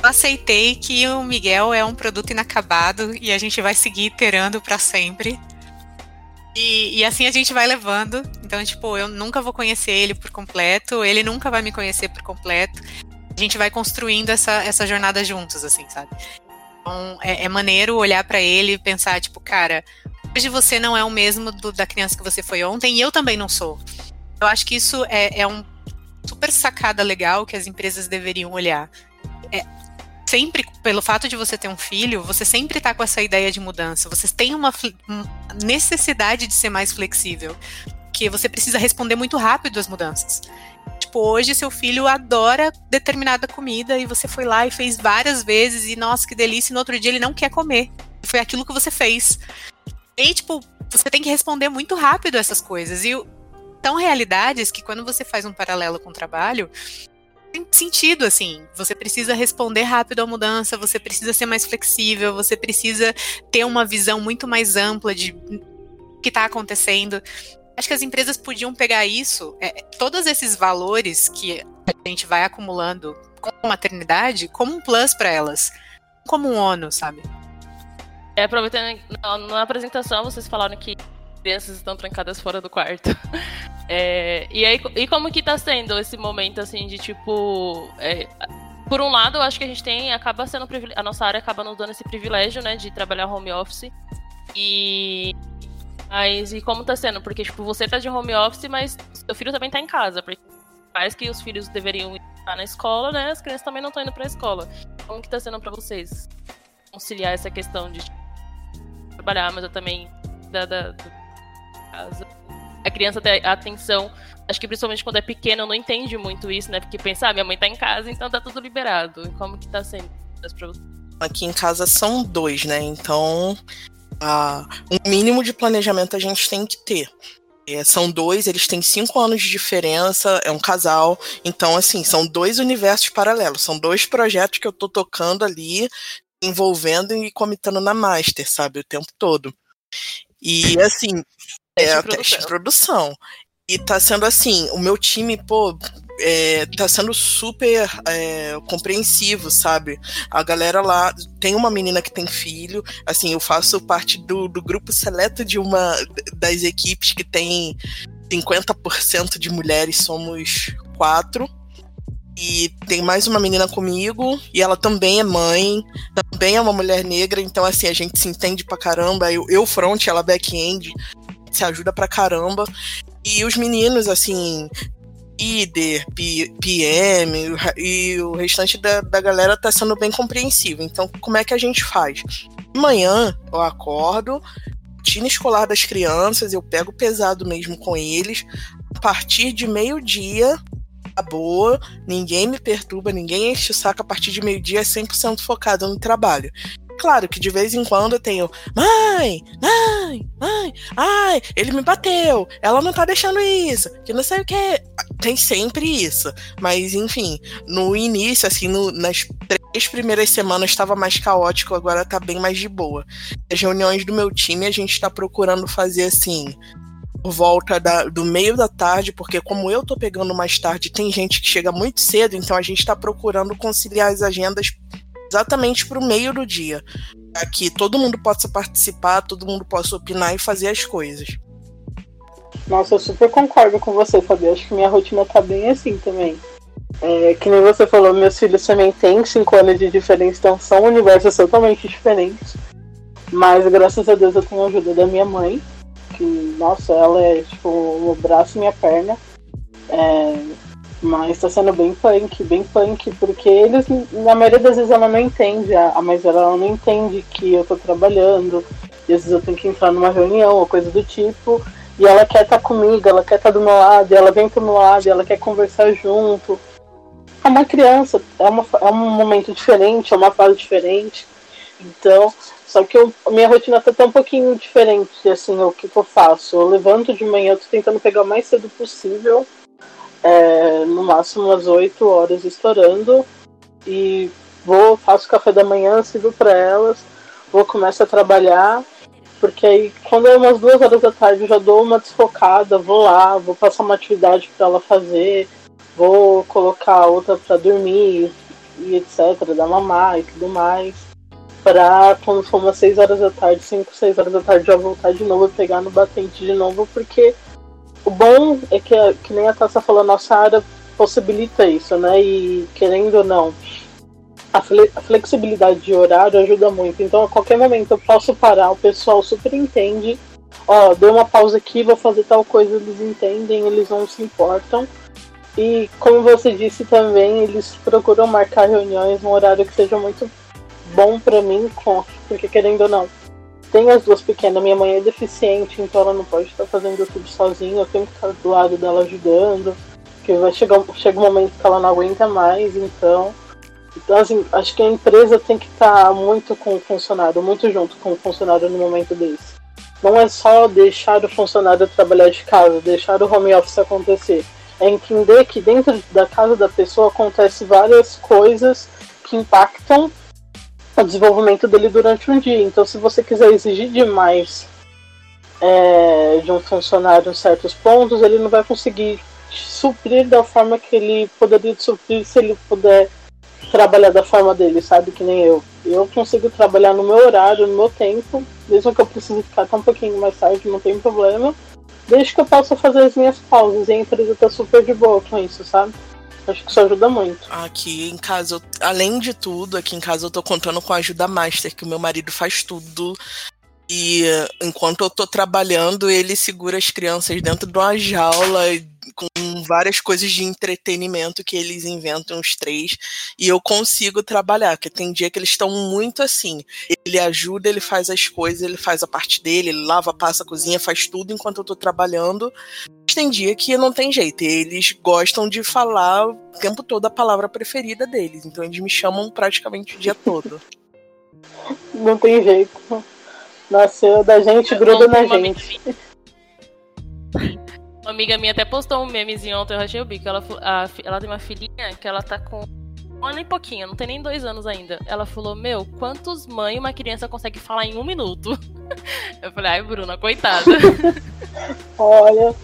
Eu aceitei que o Miguel é um produto inacabado e a gente vai seguir iterando para sempre. E, e, assim a gente vai levando. Então, tipo, eu nunca vou conhecer ele por completo, ele nunca vai me conhecer por completo. A gente vai construindo essa, essa jornada juntos, assim, sabe? Então, é, é maneiro olhar para ele e pensar, tipo, cara, hoje você não é o mesmo do, da criança que você foi ontem e eu também não sou. Eu acho que isso é, é um super sacada legal que as empresas deveriam olhar. É, sempre, pelo fato de você ter um filho, você sempre tá com essa ideia de mudança. Você tem uma necessidade de ser mais flexível. Que você precisa responder muito rápido às mudanças. Tipo, hoje seu filho adora determinada comida e você foi lá e fez várias vezes e nossa, que delícia, e no outro dia ele não quer comer. Foi aquilo que você fez. E, tipo, você tem que responder muito rápido essas coisas. E são realidades que quando você faz um paralelo com o trabalho, tem sentido, assim. Você precisa responder rápido à mudança, você precisa ser mais flexível, você precisa ter uma visão muito mais ampla de que está acontecendo. Acho que as empresas podiam pegar isso, é, todos esses valores que a gente vai acumulando com a maternidade, como um plus para elas, como um ônus, sabe? É, aproveitando, na, na apresentação vocês falaram que crianças estão trancadas fora do quarto. [laughs] É, e aí, e como que tá sendo esse momento, assim, de tipo. É, por um lado, eu acho que a gente tem, acaba sendo a nossa área acaba nos dando esse privilégio, né, de trabalhar home office. E mas e como tá sendo? Porque tipo, você tá de home office, mas seu filho também tá em casa, porque faz que os filhos deveriam estar na escola, né? As crianças também não estão indo para a escola. Como que tá sendo para vocês conciliar essa questão de tipo, trabalhar, mas eu também da, da, da casa. A criança ter atenção, acho que principalmente quando é pequena, não entende muito isso, né? Porque pensa, ah, minha mãe tá em casa, então tá tudo liberado. Como que tá sendo pra? Aqui em casa são dois, né? Então, uh, um mínimo de planejamento a gente tem que ter. É, são dois, eles têm cinco anos de diferença, é um casal. Então, assim, são dois universos paralelos. São dois projetos que eu tô tocando ali, envolvendo e comitando na master, sabe? O tempo todo. E, assim, é, a teste de produção. E tá sendo assim, o meu time, pô, é, tá sendo super é, compreensivo, sabe? A galera lá tem uma menina que tem filho, assim, eu faço parte do, do grupo seleto de uma das equipes que tem 50% de mulheres, somos quatro. E tem mais uma menina comigo, e ela também é mãe, também é uma mulher negra, então assim, a gente se entende pra caramba. Eu, eu front, ela back-end se ajuda pra caramba. E os meninos, assim, líder, PM e o restante da, da galera tá sendo bem compreensivo. Então, como é que a gente faz? Manhã eu acordo, rotina escolar das crianças, eu pego pesado mesmo com eles. A partir de meio-dia, tá boa, ninguém me perturba, ninguém enche o saco. A partir de meio-dia é 100% focado no trabalho. Claro que de vez em quando eu tenho, mãe, mãe, mãe, ai, ele me bateu, ela não tá deixando isso, que não sei o que. Tem sempre isso. Mas, enfim, no início, assim, no, nas três primeiras semanas estava mais caótico, agora tá bem mais de boa. As reuniões do meu time a gente tá procurando fazer assim, volta da, do meio da tarde, porque como eu tô pegando mais tarde, tem gente que chega muito cedo, então a gente tá procurando conciliar as agendas exatamente para o meio do dia, para que todo mundo possa participar, todo mundo possa opinar e fazer as coisas. Nossa, eu super concordo com você, Fabi. Acho que minha rotina tá bem assim também. É, que nem você falou, meus filhos também têm 5 anos de diferença, então são universos totalmente diferentes. Mas graças a Deus eu tenho a ajuda da minha mãe, que, nossa, ela é tipo o braço e minha perna. É, mas tá sendo bem punk, bem punk, porque eles, na maioria das vezes, ela não entende, a, mais ela não entende que eu tô trabalhando, e às vezes eu tenho que entrar numa reunião ou coisa do tipo, e ela quer estar tá comigo, ela quer estar tá do meu lado, ela vem pro meu lado, ela quer conversar junto. É uma criança, é, uma, é um momento diferente, é uma fase diferente. Então, só que eu, minha rotina tá até um pouquinho diferente, assim, o que, que eu faço? Eu levanto de manhã, eu tô tentando pegar o mais cedo possível é, no máximo umas 8 horas estourando. E vou, faço café da manhã, sirvo para elas, vou começar a trabalhar, porque aí quando é umas duas horas da tarde eu já dou uma desfocada, vou lá, vou passar uma atividade para ela fazer, vou colocar outra para dormir e etc, dar mamar e tudo mais. Pra quando for umas 6 horas da tarde, 5, 6 horas da tarde já voltar de novo e pegar no batente de novo, porque o bom é que, que nem a Tassa falou, nossa área possibilita isso, né? E querendo ou não, a, fle a, flexibilidade de horário ajuda muito. Então, a qualquer momento eu posso parar, o pessoal super entende. Ó, deu uma pausa aqui, vou fazer tal coisa, eles entendem, eles não se importam. E como você disse também, eles procuram marcar reuniões num horário que seja muito bom para mim, porque querendo ou não, tenho as duas pequenas, minha mãe é deficiente, então ela não pode estar fazendo tudo sozinha, eu tenho que estar do lado dela ajudando, porque vai chegar chega um momento que ela não aguenta mais, então. Então, assim, acho que a empresa tem que estar muito com o funcionário, muito junto com o funcionário no momento desse. Não é só deixar o funcionário trabalhar de casa, deixar o home office acontecer. É entender que dentro da casa da pessoa acontecem várias coisas que impactam o desenvolvimento dele durante um dia. Então, se você quiser exigir demais é, de um funcionário em certos pontos, ele não vai conseguir suprir da forma que ele poderia suprir se ele puder trabalhar da forma dele, sabe? Que nem eu. Eu consigo trabalhar no meu horário, no meu tempo, mesmo que eu precise ficar até um pouquinho mais tarde, não tem problema. Desde que eu possa fazer as minhas pausas. E a empresa tá super de boa com isso, sabe? Acho que isso ajuda muito. Aqui em casa, além de tudo, aqui em casa eu tô contando com a ajuda master, que o meu marido faz tudo. E enquanto eu tô trabalhando, ele segura as crianças dentro de uma jaula com várias coisas de entretenimento que eles inventam os três e eu consigo trabalhar, porque tem dia que eles estão muito assim. Ele ajuda, ele faz as coisas, ele faz a parte dele, ele lava, passa, cozinha, faz tudo enquanto eu tô trabalhando. Mas tem dia que não tem jeito, eles gostam de falar o tempo todo a palavra preferida deles, então eles me chamam praticamente o dia todo. [laughs] Não tem jeito. Nasceu da gente, gruda na gente. [laughs] Uma amiga minha até postou um memezinho ontem, eu rachei o bico. Ela, a, ela tem uma filhinha que ela tá com um ano e pouquinho, não tem nem dois anos ainda. Ela falou: Meu, quantos mães uma criança consegue falar em um minuto? [laughs] Eu falei: Ai, Bruna, coitada. [laughs] Olha.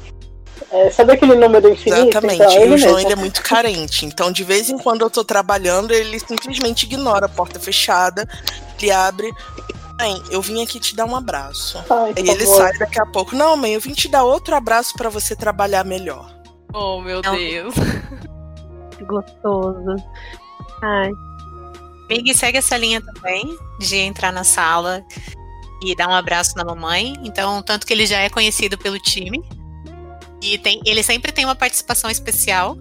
É, sabe aquele número infinito? Exatamente. Então, e o João ele é muito carente. Então, de vez em quando eu tô trabalhando, ele simplesmente ignora a porta fechada, ele abre mãe, eu vim aqui te dar um abraço. Ai, Aí ele favor. sai daqui a pouco. Não, mãe, eu vim te dar outro abraço para você trabalhar melhor. Oh, meu Não. Deus. [laughs] Gostoso. Ai. Big segue essa linha também de entrar na sala e dar um abraço na mamãe. Então, tanto que ele já é conhecido pelo time. E tem, ele sempre tem uma participação especial.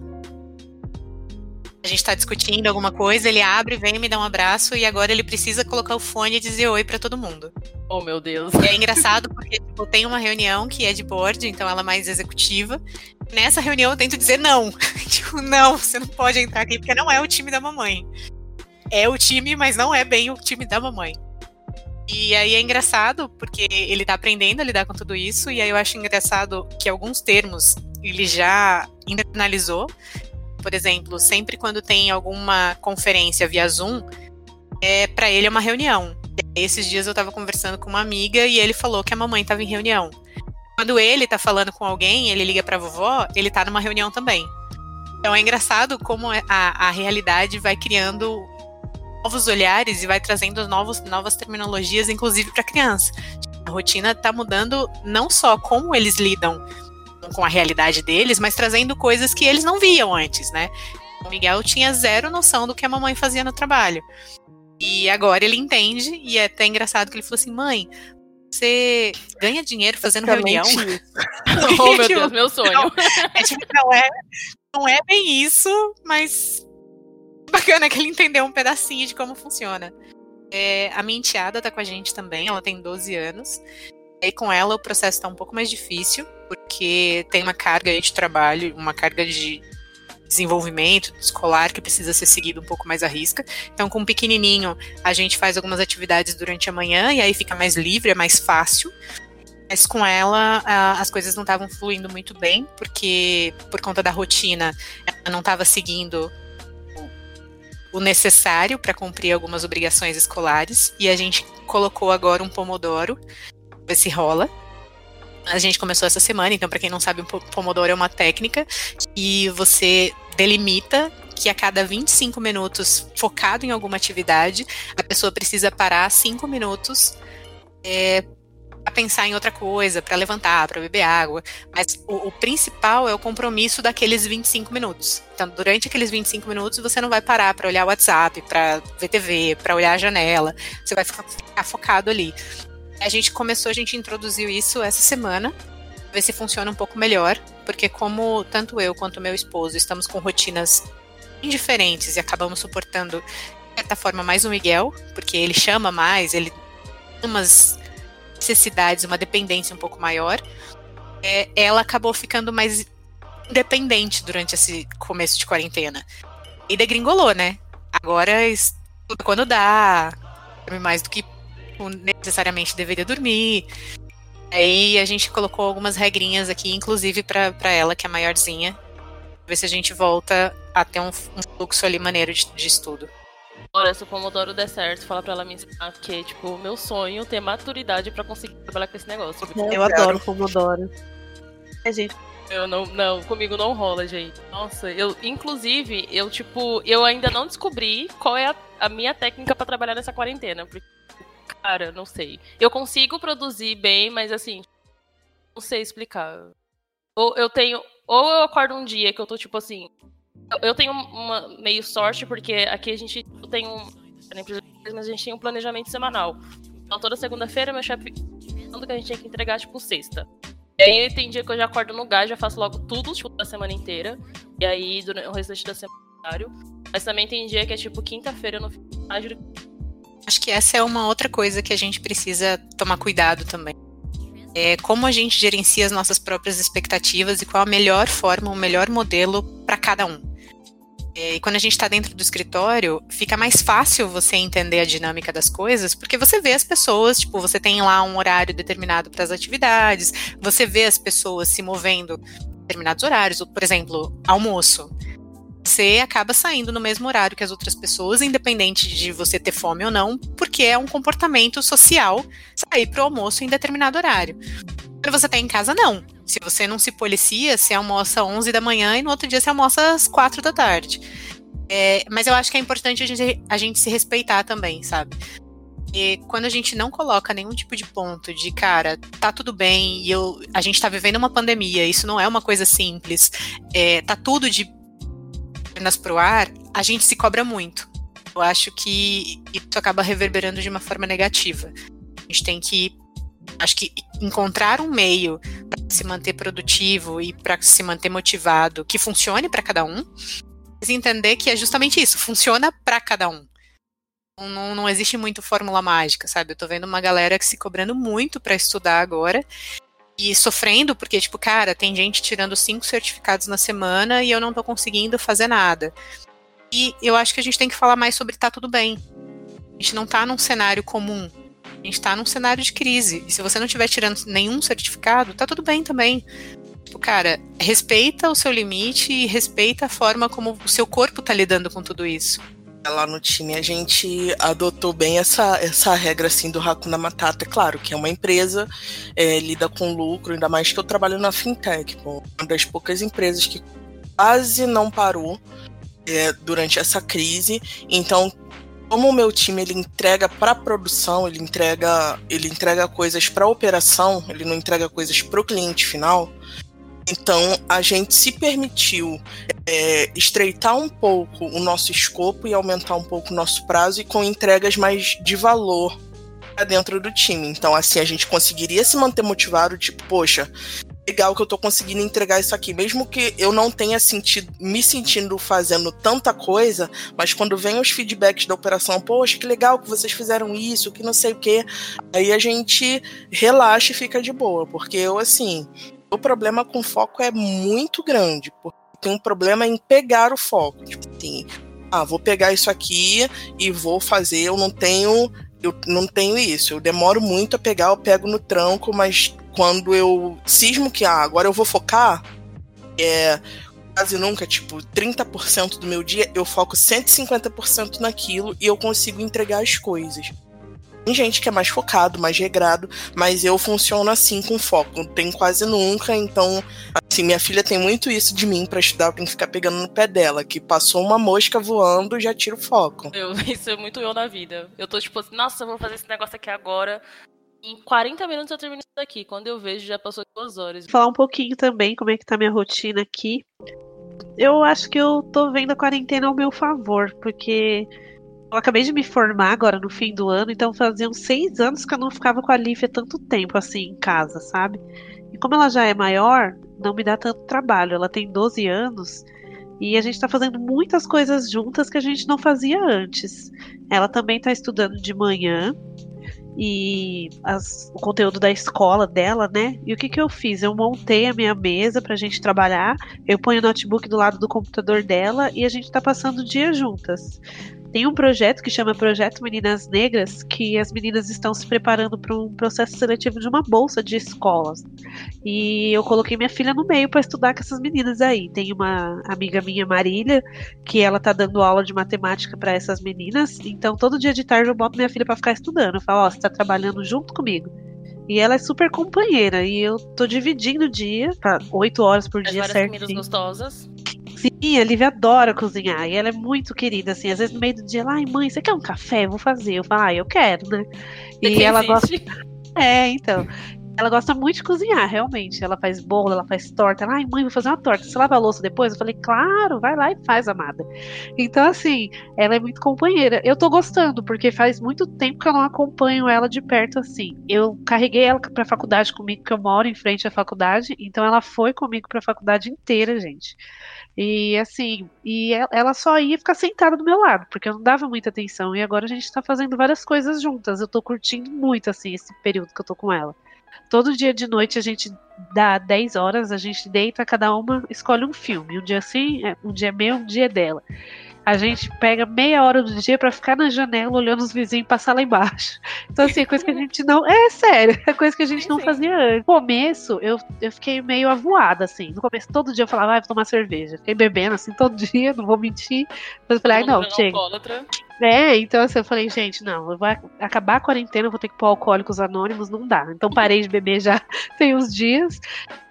A gente está discutindo alguma coisa, ele abre, vem me dá um abraço e agora ele precisa colocar o fone e dizer oi para todo mundo. Oh, meu Deus. E é engraçado porque tipo, tem uma reunião que é de board, então ela é mais executiva. Nessa reunião eu tento dizer não. [laughs] tipo, não, você não pode entrar aqui porque não é o time da mamãe. É o time, mas não é bem o time da mamãe. E aí é engraçado, porque ele tá aprendendo a lidar com tudo isso, e aí eu acho engraçado que alguns termos ele já internalizou. Por exemplo, sempre quando tem alguma conferência via Zoom, é para ele é uma reunião. Esses dias eu tava conversando com uma amiga e ele falou que a mamãe tava em reunião. Quando ele tá falando com alguém, ele liga pra vovó, ele tá numa reunião também. Então é engraçado como é, a, a realidade vai criando novos olhares e vai trazendo novos, novas terminologias, inclusive para criança. A rotina está mudando não só como eles lidam com a realidade deles, mas trazendo coisas que eles não viam antes, né? O Miguel tinha zero noção do que a mamãe fazia no trabalho. E agora ele entende, e é até engraçado que ele falou assim: mãe, você ganha dinheiro fazendo reunião? [laughs] [laughs] oh, meu Deus, meu sonho. Não, é, tipo, não, é, não é bem isso, mas [laughs] bacana que ele entendeu um pedacinho de como funciona. É, a minha enteada tá com a gente também, ela tem 12 anos. E com ela o processo está um pouco mais difícil, porque tem uma carga de trabalho, uma carga de desenvolvimento escolar que precisa ser seguido um pouco mais à risca. Então, com o pequenininho, a gente faz algumas atividades durante a manhã e aí fica mais livre, é mais fácil. Mas com ela, as coisas não estavam fluindo muito bem, porque por conta da rotina, ela não estava seguindo o necessário para cumprir algumas obrigações escolares e a gente colocou agora um pomodoro, ver se rola. A gente começou essa semana, então para quem não sabe, o pomodoro é uma técnica e você delimita que a cada 25 minutos, focado em alguma atividade, a pessoa precisa parar 5 minutos é, para pensar em outra coisa, para levantar, para beber água. Mas o, o, principal é o compromisso daqueles 25 minutos. Então, durante aqueles 25 minutos, você não vai parar para olhar o WhatsApp, para ver TV, para olhar a janela. Você vai ficar, ficar, focado ali. A gente começou, a gente introduziu isso essa semana, ver se funciona um pouco melhor, porque como tanto eu quanto meu esposo estamos com rotinas indiferentes e acabamos suportando de certa forma mais o Miguel, porque ele chama mais, ele umas necessidades, uma dependência um pouco maior, é, ela acabou ficando mais independente durante esse começo de quarentena. E degringolou, né? Agora, quando dá, mais do que necessariamente deveria dormir. Aí a gente colocou algumas regrinhas aqui, inclusive para ela, que é maiorzinha, ver se a gente volta a ter um, um fluxo ali maneiro de, de estudo. Olha, se o Pomodoro der certo, fala pra ela me ensinar, porque, tipo, meu sonho ter maturidade pra conseguir trabalhar com esse negócio. Eu, eu adoro Pomodoro. É, gente. Eu não, não, comigo não rola, gente. Nossa, eu, inclusive, eu, tipo, eu ainda não descobri qual é a, a minha técnica para trabalhar nessa quarentena. Porque, cara, não sei. Eu consigo produzir bem, mas assim, não sei explicar. Ou eu tenho. Ou eu acordo um dia que eu tô, tipo assim, eu tenho uma meio sorte, porque aqui a gente tem um. Mas a gente tem um planejamento semanal. Então toda segunda-feira meu chefe falando que a gente tem que entregar, tipo, sexta. E aí tem dia que eu já acordo no gás, já faço logo tudo, tipo, da semana inteira. E aí, durante o restante da semana. Mas também tem dia que é tipo quinta-feira no estágio. Acho que essa é uma outra coisa que a gente precisa tomar cuidado também. É como a gente gerencia as nossas próprias expectativas e qual a melhor forma, o melhor modelo para cada um. É, e quando a gente está dentro do escritório, fica mais fácil você entender a dinâmica das coisas, porque você vê as pessoas, tipo, você tem lá um horário determinado para as atividades, você vê as pessoas se movendo em determinados horários, por exemplo, almoço. Você acaba saindo no mesmo horário que as outras pessoas, independente de você ter fome ou não, porque é um comportamento social sair para o almoço em determinado horário. Quando você está em casa, não. Se você não se policia, você almoça 11 da manhã e no outro dia você almoça às 4 da tarde. É, mas eu acho que é importante a gente, a gente se respeitar também, sabe? E quando a gente não coloca nenhum tipo de ponto de, cara, tá tudo bem, e eu, a gente tá vivendo uma pandemia, isso não é uma coisa simples, é, tá tudo de pernas pro ar, a gente se cobra muito. Eu acho que isso acaba reverberando de uma forma negativa. A gente tem que acho que encontrar um meio se manter produtivo e para se manter motivado, que funcione para cada um, mas entender que é justamente isso, funciona para cada um. Não, não existe muito fórmula mágica, sabe? Eu tô vendo uma galera que se cobrando muito para estudar agora e sofrendo, porque, tipo, cara, tem gente tirando cinco certificados na semana e eu não tô conseguindo fazer nada. E eu acho que a gente tem que falar mais sobre tá tudo bem. A gente não tá num cenário comum. A gente tá num cenário de crise. E se você não estiver tirando nenhum certificado, tá tudo bem também. Tipo, cara, respeita o seu limite e respeita a forma como o seu corpo tá lidando com tudo isso. Lá no time a gente adotou bem essa, essa regra assim do Hakuna Matata. É claro que é uma empresa, é, lida com lucro, ainda mais que eu trabalho na fintech, uma das poucas empresas que quase não parou é, durante essa crise. Então, como o meu time ele entrega para produção, ele entrega, ele entrega coisas para operação, ele não entrega coisas para o cliente final. Então a gente se permitiu é, estreitar um pouco o nosso escopo e aumentar um pouco o nosso prazo e com entregas mais de valor dentro do time. Então, assim, a gente conseguiria se manter motivado, tipo, poxa, legal que eu tô conseguindo entregar isso aqui, mesmo que eu não tenha sentido, me sentindo fazendo tanta coisa, mas quando vem os feedbacks da operação, poxa, que legal que vocês fizeram isso, que não sei o que, aí a gente relaxa e fica de boa, porque eu, assim, o problema com foco é muito grande, porque tem um problema em pegar o foco, tipo assim, ah, vou pegar isso aqui e vou fazer, eu não tenho eu não tenho isso. Eu demoro muito a pegar, eu pego no tranco, mas quando eu cismo que ah, agora eu vou focar, é quase nunca, tipo, 30% do meu dia, eu foco 150% naquilo e eu consigo entregar as coisas. Tem gente que é mais focado, mais regrado, mas eu funciono assim com foco. Não tem quase nunca, então, assim, minha filha tem muito isso de mim para estudar, eu tenho que ficar pegando no pé dela, que passou uma mosca voando, já tiro o foco. Eu, [laughs] isso é muito eu na vida. Eu tô tipo assim, nossa, eu vou fazer esse negócio aqui agora. Em 40 minutos eu termino isso daqui. Quando eu vejo, já passou duas horas. Vou falar um pouquinho também como é que tá minha rotina aqui. Eu acho que eu tô vendo a quarentena ao meu favor, porque eu acabei de me formar agora no fim do ano, então faziam seis anos que eu não ficava com a Lívia tanto tempo assim em casa, sabe? E como ela já é maior, não me dá tanto trabalho. Ela tem 12 anos e a gente está fazendo muitas coisas juntas que a gente não fazia antes. Ela também está estudando de manhã, e as, o conteúdo da escola dela, né? E o que, que eu fiz? Eu montei a minha mesa pra gente trabalhar, eu ponho o notebook do lado do computador dela e a gente tá passando o dia juntas. Tem um projeto que chama Projeto Meninas Negras, que as meninas estão se preparando para um processo seletivo de uma bolsa de escolas. E eu coloquei minha filha no meio para estudar com essas meninas aí. Tem uma amiga minha, Marília, que ela tá dando aula de matemática para essas meninas. Então todo dia de tarde eu boto minha filha para ficar estudando. Eu falo, ó, oh, você tá trabalhando junto comigo. E ela é super companheira. E eu tô dividindo o dia, tá? Oito horas por As dia, certo? gostosas. Sim, a Lívia adora cozinhar e ela é muito querida, assim. Às vezes no meio do dia, ela, ai mãe, você quer um café? Eu vou fazer. Eu falo, ah, eu quero, né? E ela gosta. É, então. Ela gosta muito de cozinhar, realmente. Ela faz bolo, ela faz torta. Ela, ai, mãe, vou fazer uma torta. Você lava a louça depois? Eu falei, claro, vai lá e faz, amada. Então, assim, ela é muito companheira. Eu tô gostando, porque faz muito tempo que eu não acompanho ela de perto, assim. Eu carreguei ela pra faculdade comigo, que eu moro em frente à faculdade. Então, ela foi comigo pra faculdade inteira, gente. E assim, e ela só ia ficar sentada do meu lado, porque eu não dava muita atenção. E agora a gente tá fazendo várias coisas juntas. Eu tô curtindo muito, assim, esse período que eu tô com ela. Todo dia de noite a gente dá 10 horas, a gente deita, cada uma escolhe um filme. Um dia assim, é, um dia é meu, um dia é dela a gente pega meia hora do dia para ficar na janela olhando os vizinhos passar lá embaixo. Então, assim, é coisa que a gente não. É sério, é coisa que a gente não fazia antes. No começo, eu, eu fiquei meio avoada, assim. No começo, todo dia eu falava, ah, vou tomar cerveja. Fiquei bebendo, assim, todo dia, não vou mentir. Mas eu falei, ai, não, chega. É, então assim, eu falei, gente, não, eu vou acabar a quarentena, eu vou ter que pôr alcoólicos anônimos, não dá. Então parei de beber já [laughs] tem uns dias.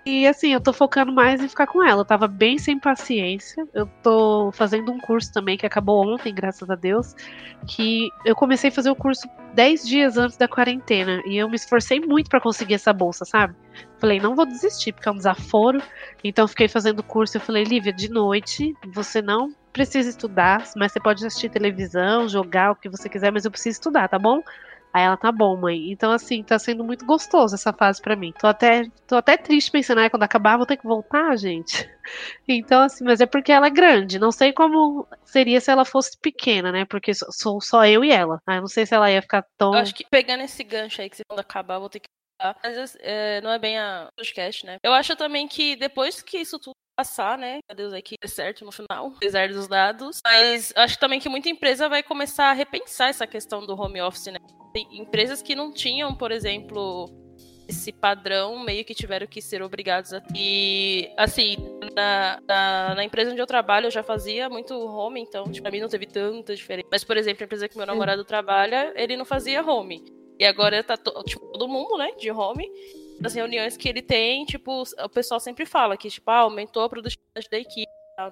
E assim, eu tô focando mais em ficar com ela. Eu tava bem sem paciência. Eu tô fazendo um curso também que acabou ontem, graças a Deus. Que eu comecei a fazer o curso 10 dias antes da quarentena. E eu me esforcei muito para conseguir essa bolsa, sabe? Falei, não vou desistir, porque é um desaforo. Então fiquei fazendo o curso. Eu falei, Lívia, de noite, você não precisa estudar, mas você pode assistir televisão, jogar o que você quiser, mas eu preciso estudar, tá bom? Aí ela, tá bom, mãe. Então, assim, tá sendo muito gostoso essa fase para mim. Tô até, tô até triste pensando, ah, quando acabar, vou ter que voltar, gente. [laughs] Então, assim, mas é porque ela é grande. Não sei como seria se ela fosse pequena, né? Porque sou só eu e ela. Aí não sei se ela ia ficar tão. Eu acho que pegando esse gancho aí que quando acabar, vou ter que mas é, não é bem a podcast, né? Eu acho também que depois que isso tudo passar, né? Meu Deus, aqui é certo no final, apesar dos dados. Mas acho também que muita empresa vai começar a repensar essa questão do home office, né? Tem empresas que não tinham, por exemplo, esse padrão, meio que tiveram que ser obrigados a. E, assim, na, na, na, empresa onde eu trabalho, eu já fazia muito home, então, tipo, pra mim não teve tanta diferença. Mas, por exemplo, a empresa que meu namorado trabalha, ele não fazia home. E agora tá to, tipo, todo mundo, né, de home das reuniões que ele tem, tipo, o pessoal sempre fala que, tipo, ah, aumentou a produtividade da equipe.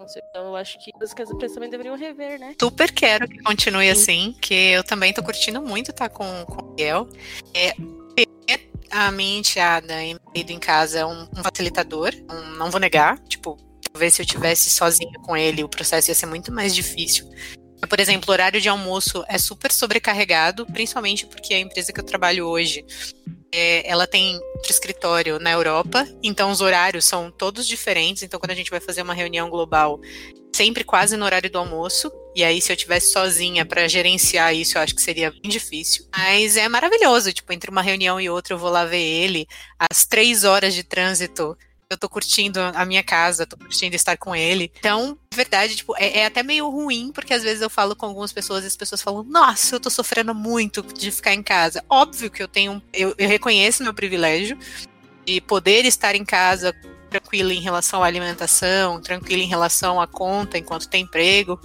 Sei. Então, eu acho que as empresas também deveriam rever, né? Super quero que continue assim, que eu também tô curtindo muito estar tá, com, com o Miguel. É, a minha enteada e marido em casa é um, um facilitador, um, não vou negar. Tipo, talvez se eu tivesse sozinha com ele, o processo ia ser muito mais difícil. Por exemplo, o horário de almoço é super sobrecarregado, principalmente porque a empresa que eu trabalho hoje é, ela tem escritório na Europa, então os horários são todos diferentes. Então, quando a gente vai fazer uma reunião global, sempre quase no horário do almoço. E aí, se eu tivesse sozinha para gerenciar isso, eu acho que seria bem difícil. Mas é maravilhoso, tipo, entre uma reunião e outra, eu vou lá ver ele. As três horas de trânsito eu tô curtindo a minha casa, tô curtindo estar com ele. Então, de verdade, tipo, é, é, até meio ruim, porque às vezes eu falo com algumas pessoas e as pessoas falam, nossa, eu tô sofrendo muito de ficar em casa. Óbvio que eu tenho, eu, eu reconheço meu privilégio de poder estar em casa tranquila em relação à alimentação, tranquila em relação à conta enquanto tem emprego.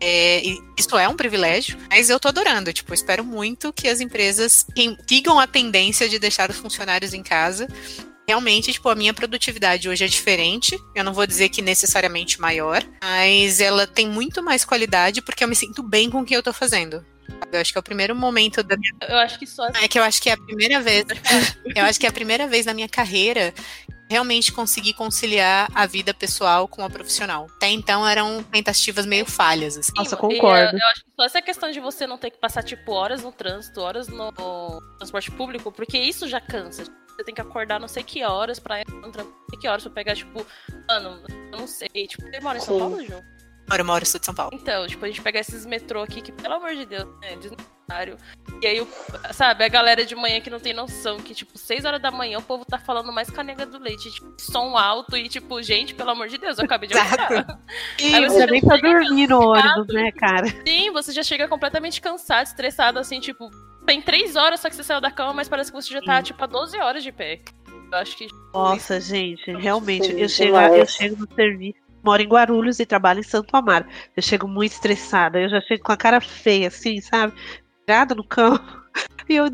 É, isso é um privilégio, mas eu tô adorando. Tipo, espero muito que as empresas sigam a tendência de deixar os funcionários em casa realmente, tipo, a minha produtividade hoje é diferente. Eu não vou dizer que necessariamente maior, mas ela tem muito mais qualidade porque eu me sinto bem com o que eu tô fazendo. Eu acho que é o primeiro momento da minha. Eu acho que só. É que eu acho que é a primeira vez. eu acho que é a primeira vez na minha carreira realmente consegui conciliar a vida pessoal com a profissional. Até então eram tentativas meio falhas. Assim. Nossa, concordo. Eu, eu, acho que só essa questão de você não ter que passar, tipo, horas no trânsito, horas no transporte público, porque isso já cansa você tem que acordar não sei que horas pra não sei que horas pra pegar, tipo, mano, eu não sei, tipo, você mora em São. Paulo, João? Moro, eu moro, sou de São Paulo. Então, tipo, a gente pega esses metrô aqui que, pelo amor de Deus, é desnecessário. E aí, sabe, a galera de manhã que não tem noção, que, tipo, 6 horas da manhã o povo tá falando mais canega do leite, tipo, som alto e, tipo, gente, pelo amor de Deus, eu acabei de acordar. Sim, [laughs] aí você nem tá dormir no ônibus, né, cara? Sim, você já chega completamente cansado, estressado, assim, tipo, tem três horas só que você saiu da cama, mas parece que você já tá, tipo, há 12 horas de pé. Eu acho que. Nossa, gente, realmente, eu chego, eu chego no serviço, moro em Guarulhos e trabalho em Santo Amaro. Eu chego muito estressada, eu já chego com a cara feia, assim, sabe? Virada no campo. [laughs] E eu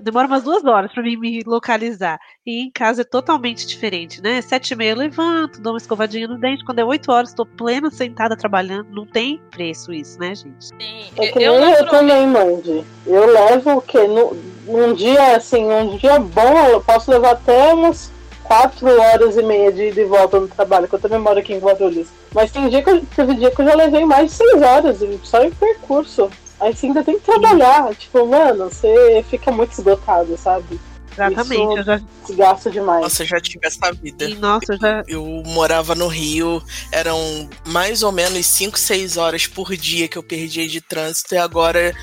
demora umas duas horas para mim me localizar. E em casa é totalmente diferente, né? Sete e meia eu levanto, dou uma escovadinha no dente. Quando é oito horas, estou plena sentada trabalhando. Não tem preço isso, né, gente? Sim. É que eu, eu, eu também, Mandy. Eu levo o quê? No, num dia, assim, um dia bom, eu posso levar até umas quatro horas e meia de, de volta no trabalho, que eu também moro aqui em Guarulhos. Mas tem dia que eu, teve dia que eu já levei mais de seis horas, só em percurso. Aí você ainda tem que trabalhar. Tipo, mano, você fica muito esgotado, sabe? Exatamente, Isso eu já gasto demais. Nossa, eu já tive essa vida. E, nossa, eu já. Eu morava no Rio, eram mais ou menos 5, 6 horas por dia que eu perdia de trânsito, e agora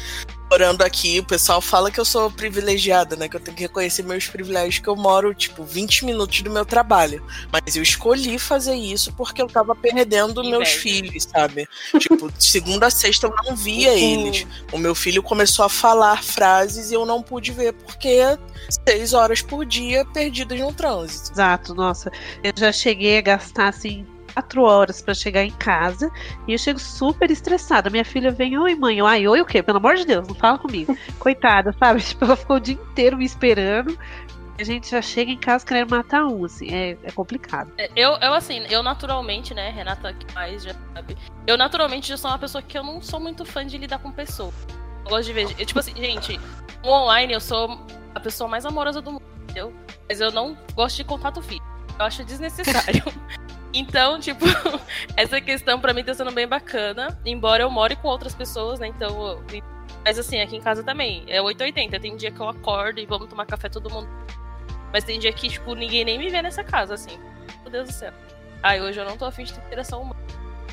morando aqui, o pessoal fala que eu sou privilegiada, né? Que eu tenho que reconhecer meus privilégios, que eu moro, tipo, 20 minutos do meu trabalho. Mas eu escolhi fazer isso porque eu tava perdendo que meus filhos, sabe? tipo, [laughs] segunda a sexta eu não via eles. O meu filho começou a falar frases e eu não pude ver porque seis horas por dia perdidas no trânsito. Exato, nossa. Eu já cheguei a gastar, assim, quatro horas para chegar em casa e eu chego super estressada. Minha filha vem, oi mãe, eu, ai, oi o quê? Pelo amor de Deus, não fala comigo. [laughs] Coitada, sabe? [laughs] Tipo, ela ficou o dia inteiro me esperando. A gente já chega em casa querendo matar um, assim, é, é complicado. É, eu, eu, assim, eu naturalmente, né, Renata que mais já sabe, eu naturalmente já sou uma pessoa que eu não sou muito fã de lidar com pessoas. Eu gosto de ver, eu, tipo assim, gente, no online eu sou a pessoa mais amorosa do mundo, entendeu? Mas eu não gosto de contato físico. Eu acho desnecessário. [laughs] Então, tipo, [laughs] essa questão para mim tá sendo bem bacana. Embora eu more com outras pessoas, né? Então, Mas assim, aqui em casa também. É 880. Tem dia que eu acordo e vamos tomar café todo mundo. Mas tem dia que, tipo, ninguém nem me vê nessa casa, assim. Meu Deus do céu. Ai, hoje eu não tô afim de ter interação humana.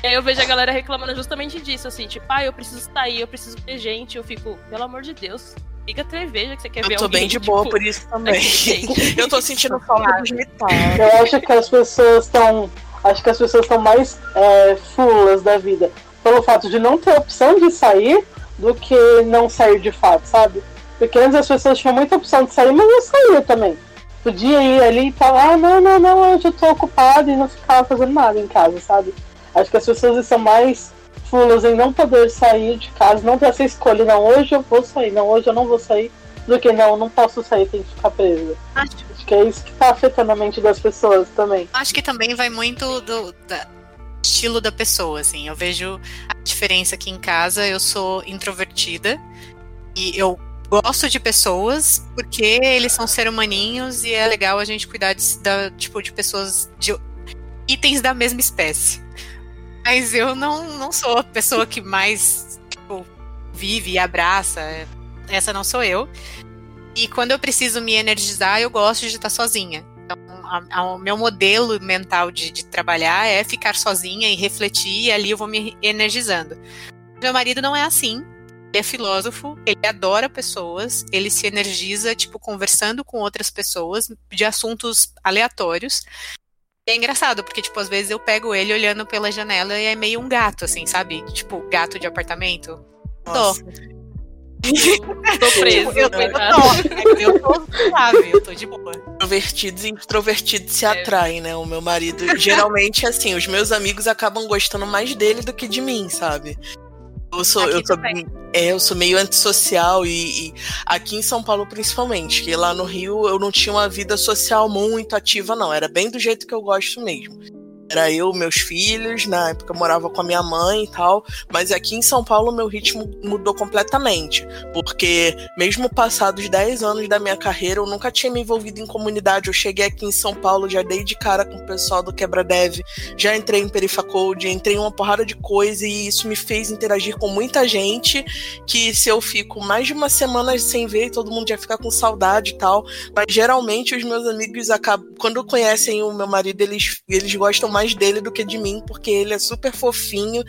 E aí eu vejo a galera reclamando justamente disso, assim, tipo, ah, eu preciso sair, eu preciso ter gente. Eu fico, pelo amor de Deus, liga a cerveja que você quer Eu ver tô alguém, bem de [laughs] tipo, boa por isso também. [laughs] Eu tô sentindo falta dos. Eu acho que as pessoas estão. Acho que as pessoas estão mais é, fulas da vida pelo fato de não ter opção de sair do que não sair de fato, sabe? Porque antes as pessoas tinham muita opção de sair, mas não saía também. Podia ir ali e falar, ah, não, não, não, hoje eu tô ocupado e não ficava fazendo nada em casa, sabe? Acho que as pessoas estão mais fulas em não poder sair de casa, não ter essa escolha, não, hoje eu vou sair, não, hoje eu não vou sair, do que não, não posso sair, tem que ficar presa. Acho, Acho que é isso que tá afetando a mente das pessoas também. acho que também vai muito do estilo da pessoa, assim. Eu vejo a diferença aqui em casa. Eu sou introvertida e eu gosto de pessoas porque eles são ser humaninhos e é legal a gente cuidar de, da, tipo, de pessoas de itens da mesma espécie. Mas eu não, não sou a pessoa que mais tipo, vive e abraça. Essa não sou eu. E quando eu preciso me energizar, eu gosto de estar sozinha. Então, o meu modelo mental de, de trabalhar é ficar sozinha e refletir, e ali eu vou me energizando. Meu marido não é assim. Ele é filósofo, ele adora pessoas, ele se energiza, tipo, conversando com outras pessoas de assuntos aleatórios. É engraçado, porque, tipo, às vezes eu pego ele olhando pela janela e é meio um gato, assim, sabe? Tipo, gato de apartamento. Nossa. Tô tô, né, eu, cara? tô, eu tô suave, eu tô de boa. Introvertidos e introvertidos se É. atraem, né? O meu marido, geralmente, assim, os meus amigos acabam gostando mais dele do que de mim, sabe? Eu sou, Aqui eu sou, é, eu sou meio antissocial e, e aqui em São Paulo principalmente, que lá no Rio eu não tinha uma vida social muito ativa, não. Era bem do jeito que eu gosto mesmo. Era eu, meus filhos, na época eu morava com a minha mãe e tal, mas aqui em São Paulo meu ritmo mudou completamente, porque mesmo passados 10 anos da minha carreira, eu nunca tinha me envolvido em comunidade. Eu cheguei aqui em São Paulo, já dei de cara com o pessoal do Quebra Dev, já entrei em Perifacode, entrei em uma porrada de coisa e isso me fez interagir com muita gente que se eu fico mais de uma semana sem ver, todo mundo já fica com saudade e tal. Mas geralmente os meus amigos acabam, quando conhecem o meu marido, eles, eles gostam mais dele do que de mim, porque ele é super fofinho.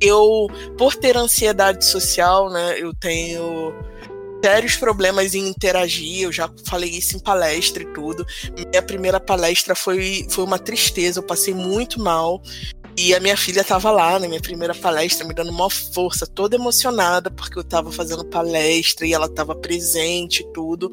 Eu, por ter ansiedade social, né, eu tenho sérios problemas em interagir, eu já falei isso em palestra e tudo. Minha primeira palestra foi, foi uma tristeza, eu passei muito mal. E a minha filha tava lá na minha primeira palestra, me dando uma força, toda emocionada, porque eu tava fazendo palestra e ela tava presente e tudo.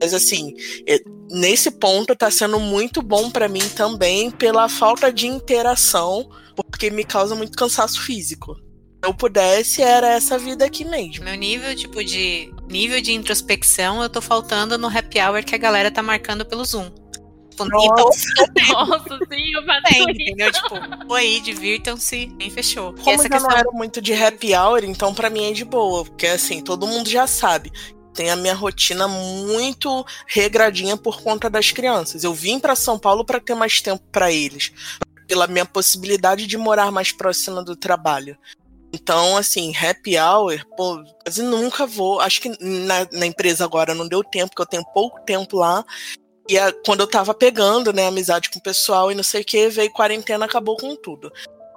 Mas assim, é, nesse ponto tá sendo muito bom para mim também pela falta de interação, porque me causa muito cansaço físico. Se eu pudesse, era essa vida aqui mesmo. Meu nível, tipo, de nível de introspecção, eu tô faltando no happy hour que a galera tá marcando pelo Zoom. Tipo, então, [laughs] Nossa, sim, eu tem, entendeu? Tipo, aí, divirtam-se, nem fechou. Como essa já questão não era muito de happy hour, então pra mim é de boa, porque assim, todo mundo já sabe. Tem a minha rotina muito regradinha por conta das crianças. Eu vim pra São Paulo pra ter mais tempo pra eles, pela minha possibilidade de morar mais próxima do trabalho. Então, assim, happy hour, pô, quase nunca vou. Acho que na, na empresa agora não deu tempo, porque eu tenho pouco tempo lá. E a- quando eu tava pegando, né, amizade com o pessoal e não sei o que, veio quarentena, acabou com tudo.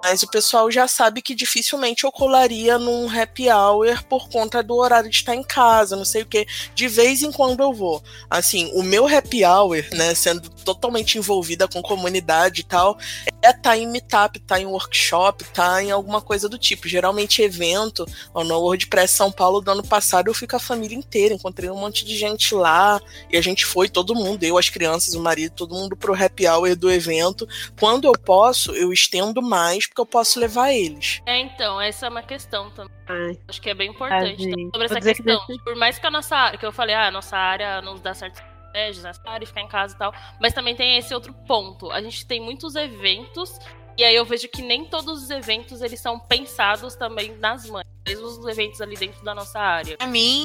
Mas o pessoal já sabe que dificilmente eu colaria num happy hour por conta do horário de estar em casa, não sei o que. De vez em quando eu vou. Assim, o meu happy hour, né, sendo totalmente envolvida com comunidade e tal, é estar em meetup, estar em workshop, estar em alguma coisa do tipo. Geralmente evento, no WordPress São Paulo do ano passado eu fui com a família inteira, encontrei um monte de gente lá e a gente foi, todo mundo, eu, as crianças, o marido, todo mundo pro happy hour do evento. Quando eu posso, eu estendo mais porque eu posso levar eles. É, então, essa é uma questão também. Ai, Acho que é bem importante então, sobre essa que questão. desse- Por mais que a nossa área, que eu falei, ah, a nossa área não nos dá certos privilégios, nessa área, ficar em casa e tal. Mas também tem esse outro ponto. A gente tem muitos eventos, e aí eu vejo que nem todos os eventos eles são pensados também nas mães. Mesmo os eventos ali dentro da nossa área. Pra mim,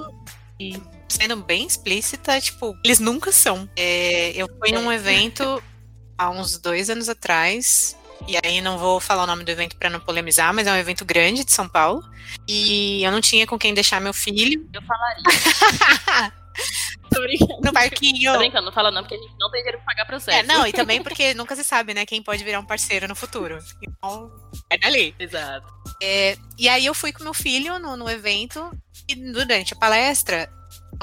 e sendo bem explícita, tipo, eles nunca são. É, eu fui num evento há uns dois anos atrás E aí não vou falar o nome do evento para não polemizar, mas é um evento grande de São Paulo. E eu não tinha com quem deixar meu filho. [laughs] Eu falaria. [laughs] Tô brincando. No parquinho. Tô brincando, não fala não, porque a gente não tem dinheiro pra pagar processo. É, não, e também porque nunca se sabe, né, quem pode virar um parceiro no futuro. Então, é dali. Exato. É, e aí eu fui com meu filho no, no evento e durante a palestra,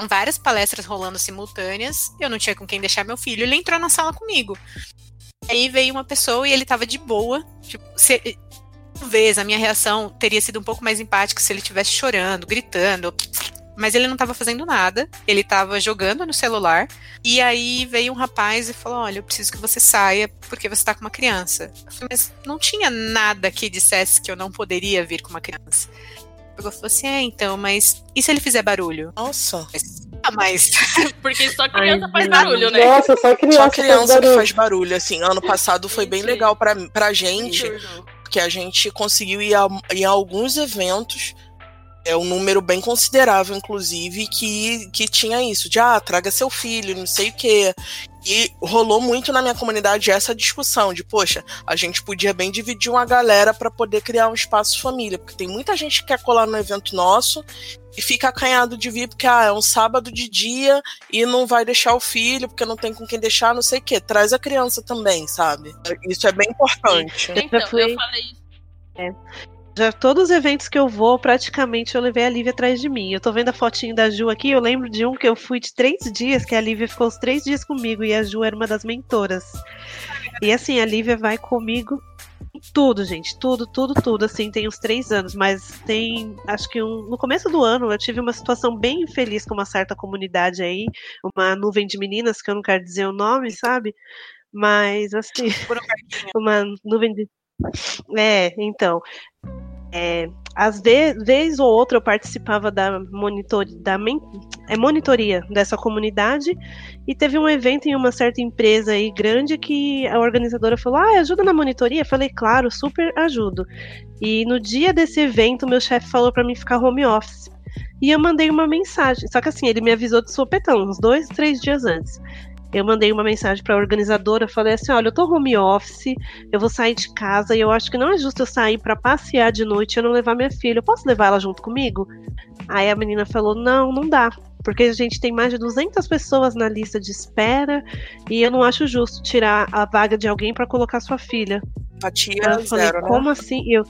várias palestras rolando simultâneas, eu não tinha com quem deixar meu filho, ele entrou na sala comigo. Aí veio uma pessoa e ele tava de boa, tipo, se, talvez a minha reação teria sido um pouco mais empática se ele estivesse chorando, gritando, mas ele não estava fazendo nada, ele estava jogando no celular. E aí veio um rapaz e falou: Olha, eu preciso que você saia porque você está com uma criança. Falei, mas não tinha nada que dissesse que eu não poderia vir com uma criança. Ele falou assim: É, então, mas e se ele fizer barulho? Nossa. Ah, mas. [laughs] Porque só criança Ai, faz barulho, né? Nossa, só criança, Só criança faz que barulho. faz barulho, assim. Ano passado foi bem legal pra, pra gente, porque a gente conseguiu ir a, em alguns eventos, é um número bem considerável, inclusive, que, que tinha isso, de ah, traga seu filho, não sei o quê. E rolou muito na minha comunidade essa discussão de, poxa, a gente podia bem dividir uma galera para poder criar um espaço família, porque tem muita gente que quer colar no evento nosso e fica acanhado de vir porque ah, é um sábado de dia e não vai deixar o filho porque não tem com quem deixar, não sei o quê. Traz a criança também, sabe? Isso é bem importante. Então, eu falei isso. Já todos os eventos que eu vou, praticamente eu levei a Lívia atrás de mim. Eu tô vendo a fotinho da Ju aqui, eu lembro de um que eu fui de três dias, que a Lívia ficou os três dias comigo e a Ju era uma das mentoras. E assim, a Lívia vai comigo em tudo, gente. Tudo, tudo, tudo. Assim, tem uns três anos, mas tem. Acho que um, no começo do ano eu tive uma situação bem infeliz com uma certa comunidade aí, uma nuvem de meninas, que eu não quero dizer o nome, sabe? Mas assim, um [laughs] uma nuvem de. É, então. É, às vezes, vez ou outra eu participava da, monitor, da men- é, monitoria dessa comunidade e teve um evento em uma certa empresa aí grande que a organizadora falou: Ah, ajuda na monitoria? Eu falei, claro, super ajudo. E no dia desse evento, meu chefe falou para mim ficar home office. E eu mandei uma mensagem. Só que assim, ele me avisou de sopetão, uns dois, três dias antes. Eu mandei uma mensagem para a organizadora, falei assim: olha, eu tô home office, eu vou sair de casa e eu acho que não é justo eu sair para passear de noite e eu não levar minha filha. Eu posso levar ela junto comigo? Aí a menina falou: não, não dá. Porque a gente tem mais de 200 pessoas na lista de espera e eu não acho justo tirar a vaga de alguém para colocar sua filha. Empatia Aí eu falei: zero, né? como assim? Eu.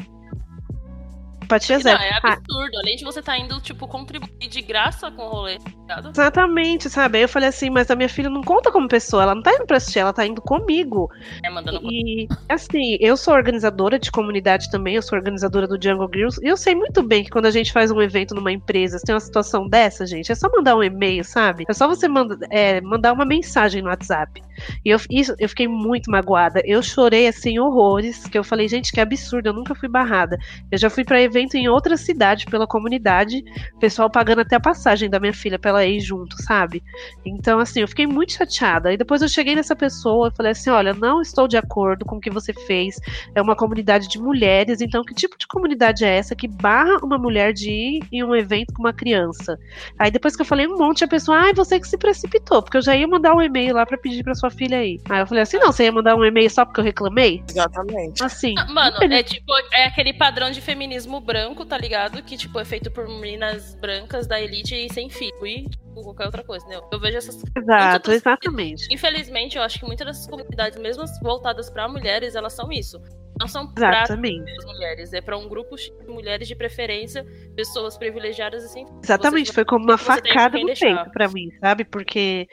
Empatia Não, zero. é Ah, absurdo. Além de você estar indo, tipo, contribuir de graça com o rolê, tá ligado? Exatamente, sabe? Aí eu falei assim, mas a minha filha não conta como pessoa, ela não tá indo pra assistir, ela tá indo comigo. É, mandando E assim, eu sou organizadora de comunidade também, eu sou organizadora do Jungle Girls, e eu sei muito bem que quando a gente faz um evento numa empresa, se tem uma situação dessa, gente, é só mandar um e-mail, sabe? É só você manda, é, mandar uma mensagem no WhatsApp. E eu, isso, eu fiquei muito magoada. Eu chorei assim, horrores, que eu falei, gente, que absurdo, eu nunca fui barrada. Eu já fui pra evento em outra cidade pela comunidade, pessoal pagando até a passagem da minha filha pra ela ir junto, sabe? Então, assim, eu fiquei muito chateada. E depois eu cheguei nessa pessoa e falei assim: olha, não estou de acordo com o que você fez. É uma comunidade de mulheres, então que tipo de comunidade é essa que barra uma mulher de ir em um evento com uma criança? Aí depois que eu falei um monte, a pessoa, ai, você que se precipitou, porque eu já ia mandar um e-mail lá pra pedir pra sua filha aí. Aí eu falei assim: não, você ia mandar um e-mail só porque eu reclamei? Exatamente. Assim. Ah, Mano, é tipo, é aquele padrão de feminismo branco, tá ligado? Que, tipo, é feito por meninas brancas da elite e sem filho. E, tipo, qualquer outra coisa, entendeu? Eu vejo essas. Exato, exatamente. Infelizmente, eu acho que muitas dessas comunidades, mesmo as voltadas pra mulheres, elas são isso. Não são pra Exatamente. as mulheres, é pra um grupo de mulheres de preferência, pessoas privilegiadas assim. Exatamente, Você- foi como uma facada no peito pra mim, sabe? Porque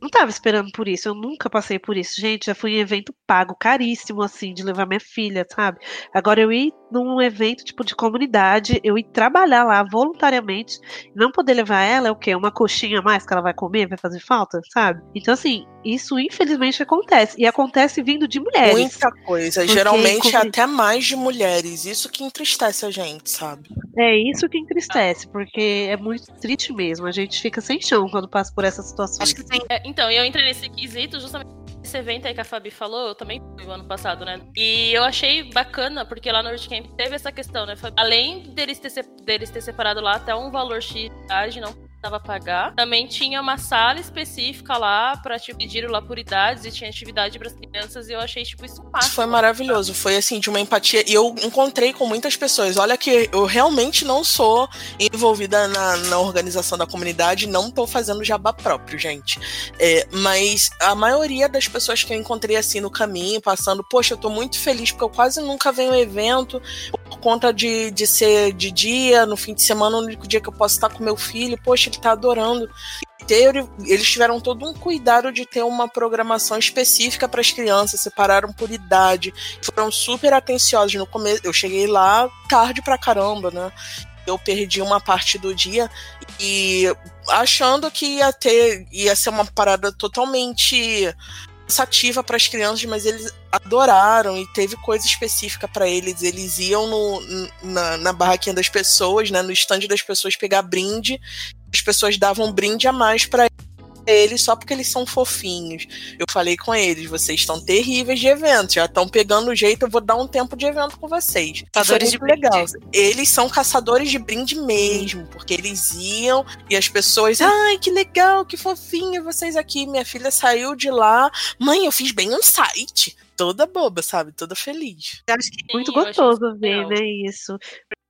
não tava esperando por isso, eu nunca passei por isso. Gente, já fui em evento pago, caríssimo, assim, de levar minha filha, sabe? Agora eu ir num evento, tipo, de comunidade, eu ir trabalhar lá voluntariamente, não poder levar ela é o quê? Uma coxinha a mais que ela vai comer, vai fazer falta, sabe? Então, assim, isso infelizmente acontece. E acontece vindo de mulheres. Muita coisa. Porque Geralmente é como- até mais de mulheres. Isso que entristece a gente, sabe? É isso que entristece, porque é muito triste mesmo. A gente fica sem chão quando passa por essas situações. Acho que tem. É, então, eu entrei nesse quesito justamente esse evento aí que a Fabi falou, eu também fui o ano passado, né? E eu achei bacana, porque lá no Camp teve essa questão, né? Além deles ter, deles ter separado lá até um valor X não precisava pagar. Também tinha uma sala específica lá para te pedir lá por idades e tinha atividade para as crianças e eu achei tipo isso máximo. Foi maravilhoso, foi assim de uma empatia e eu encontrei com muitas pessoas. Olha que eu realmente não sou envolvida na, na organização da comunidade, não tô fazendo jabá próprio, gente. É, mas a maioria das pessoas que eu encontrei assim no caminho, passando, poxa, eu tô muito feliz porque eu quase nunca venho ao evento por conta de, de ser de dia, no fim de semana, o único dia que eu posso estar com meu filho, poxa, ele tá adorando. Eles tiveram todo um cuidado de ter uma programação específica para as crianças, separaram por idade, foram super atenciosos no começo. Eu cheguei lá tarde pra caramba, né? Eu perdi uma parte do dia e achando que ia ter ia ser uma parada totalmente cansativa para as crianças, mas eles adoraram e teve coisa específica para eles. Eles iam no, na, na barraquinha das pessoas, né, no estande das pessoas pegar brinde. As pessoas davam brinde a mais para eles só porque eles são fofinhos. Eu falei com eles, vocês estão terríveis de evento, já estão pegando o jeito, eu vou dar um tempo de evento com vocês. Caçadores de legal. Eles são caçadores de brinde mesmo, porque eles iam e as pessoas, ai, que legal, que fofinho vocês aqui. Minha filha saiu de lá, mãe, eu fiz bem um site toda boba, sabe? Toda feliz. Eu acho que é muito gostoso ver, né, isso.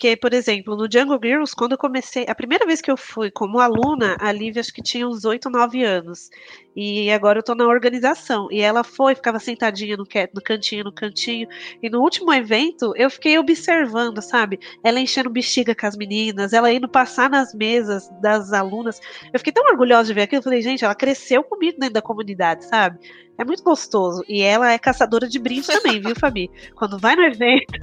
Porque, por exemplo, no Jungle Girls, quando eu comecei, a primeira vez que eu fui como aluna, a Lívia acho que tinha uns 8, 9 anos. E agora eu tô na organização. E ela foi, ficava sentadinha no, no cantinho, no cantinho. E no último evento, eu fiquei observando, sabe? Ela enchendo bexiga com as meninas, ela indo passar nas mesas das alunas. Eu fiquei tão orgulhosa de ver aquilo. Eu falei, gente, ela cresceu comigo dentro da comunidade, sabe? É muito gostoso. E ela é caçadora de brinde também, viu, Fabi? Quando vai no evento.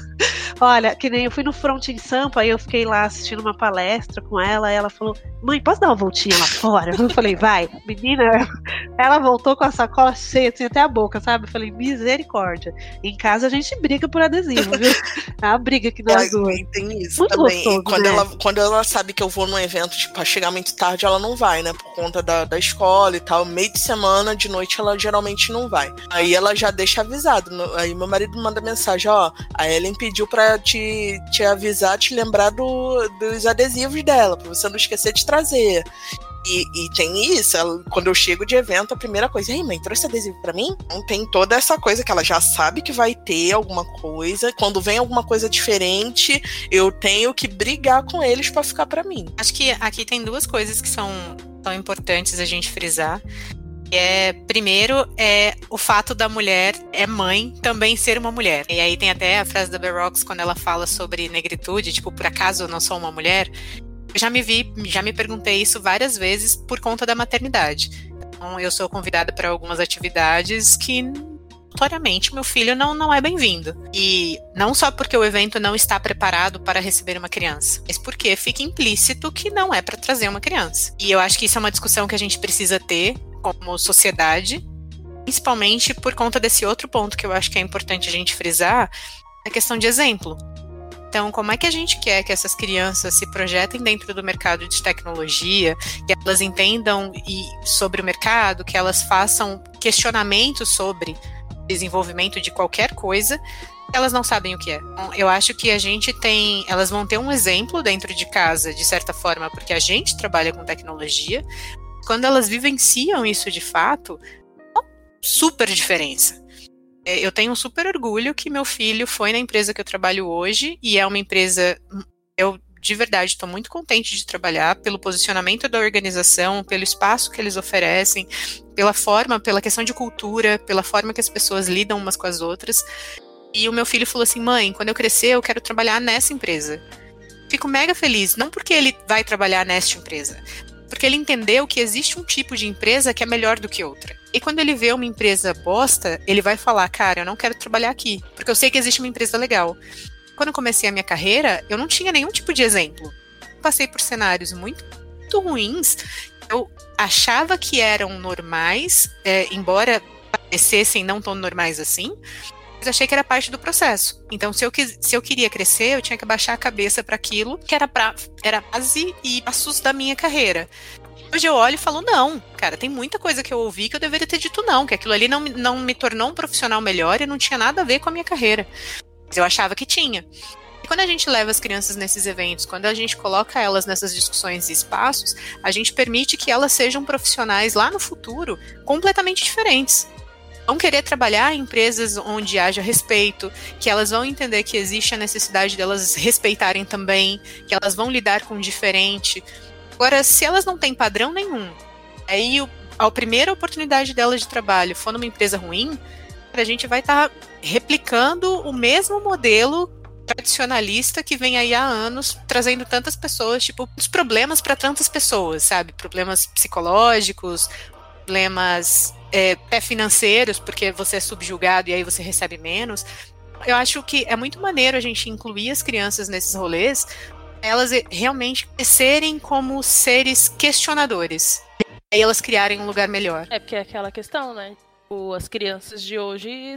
Olha, que nem eu fui no Front em Sampa, aí eu fiquei lá assistindo uma palestra com ela, e ela falou: Mãe, posso dar uma voltinha lá fora? Eu falei: Vai. Menina, [laughs] ela voltou com a sacola cheia, assim, até a boca, sabe? Eu falei: Misericórdia. Em casa a gente briga por adesivo, viu? [laughs] É uma briga que nós duas. Tem isso muito também. Gostoso, quando, né? ela, quando ela sabe que eu vou num evento, tipo, pra chegar muito tarde, ela não vai, né? Por conta da, da escola e tal. Meio de semana, de noite, ela geralmente não vai. Aí ela já deixa avisado. Aí meu marido manda mensagem: Ó, a Ellen pediu pra te, te avisar, te lembrar do, dos adesivos dela, pra você não esquecer de trazer. E, e, tem isso, ela, quando eu chego de evento, a primeira coisa, ei, mãe, trouxe adesivo para mim? Então tem toda essa coisa que ela já sabe que vai ter alguma coisa. Quando vem alguma coisa diferente, eu tenho que brigar com eles para ficar para mim. Acho que aqui tem duas coisas que são tão importantes a gente frisar. É, primeiro é o fato da mulher é mãe também ser uma mulher. E aí tem até a frase da Berox quando ela fala sobre negritude, tipo, por acaso eu não sou uma mulher? Eu já me vi, já me perguntei isso várias vezes por conta da maternidade. Então, eu sou convidada para algumas atividades que notoriamente meu filho não, não é bem-vindo. E não só porque o evento não está preparado para receber uma criança, mas porque fica implícito que não é para trazer uma criança. E eu acho que isso é uma discussão que a gente precisa ter como sociedade, principalmente por conta desse outro ponto que eu acho que é importante a gente frisar, a questão de exemplo. Então, como é que a gente quer que essas crianças se projetem dentro do mercado de tecnologia, que elas entendam sobre o mercado, que elas façam questionamentos sobre desenvolvimento de qualquer coisa, elas não sabem o que é. Então, eu acho que a gente tem, elas vão ter um exemplo dentro de casa, de certa forma, porque a gente trabalha com tecnologia, quando elas vivenciam isso de fato, uma super diferença. É, eu tenho um super orgulho que meu filho foi na empresa que eu trabalho hoje e é uma empresa. Eu de verdade estou muito contente de trabalhar pelo posicionamento da organização, pelo espaço que eles oferecem, pela forma, pela questão de cultura, pela forma que as pessoas lidam umas com as outras. E o meu filho falou assim: mãe, quando eu crescer, eu quero trabalhar nessa empresa. Fico mega feliz, não porque ele vai trabalhar nesta empresa, porque ele entendeu que existe um tipo de empresa que é melhor do que outra. E quando ele vê uma empresa bosta, ele vai falar: Cara, eu não quero trabalhar aqui, porque eu sei que existe uma empresa legal. Quando eu comecei a minha carreira, eu não tinha nenhum tipo de exemplo. Passei por cenários muito, muito ruins. Eu achava que eram normais, é, embora parecessem não tão normais assim, mas achei que era parte do processo. Então, se eu, se eu queria crescer, eu tinha que baixar a cabeça para aquilo que era, pra, era base e passos da minha carreira. Hoje eu olho e falo, não, cara, tem muita coisa que eu ouvi que eu deveria ter dito não, que aquilo ali não, não me tornou um profissional melhor e não tinha nada a ver com a minha carreira. Eu achava que tinha. Quando a gente leva as crianças nesses eventos, quando a gente coloca elas nessas discussões e espaços, a gente permite que elas sejam profissionais lá no futuro completamente diferentes vão querer trabalhar em empresas onde haja respeito, que elas vão entender que existe a necessidade delas respeitarem também, que elas vão lidar com o diferente. Agora, se elas não têm padrão nenhum, aí a primeira oportunidade delas de trabalho for numa empresa ruim, a gente vai estar tá replicando o mesmo modelo tradicionalista que vem aí há anos trazendo tantas pessoas, tipo, os problemas para tantas pessoas, sabe? Problemas psicológicos, problemas é, até financeiros, porque você é subjugado e aí você recebe menos. Eu acho que é muito maneiro a gente incluir as crianças nesses rolês, elas realmente crescerem como seres questionadores. E elas criarem um lugar melhor. É porque é aquela questão, né? Tipo, as crianças de hoje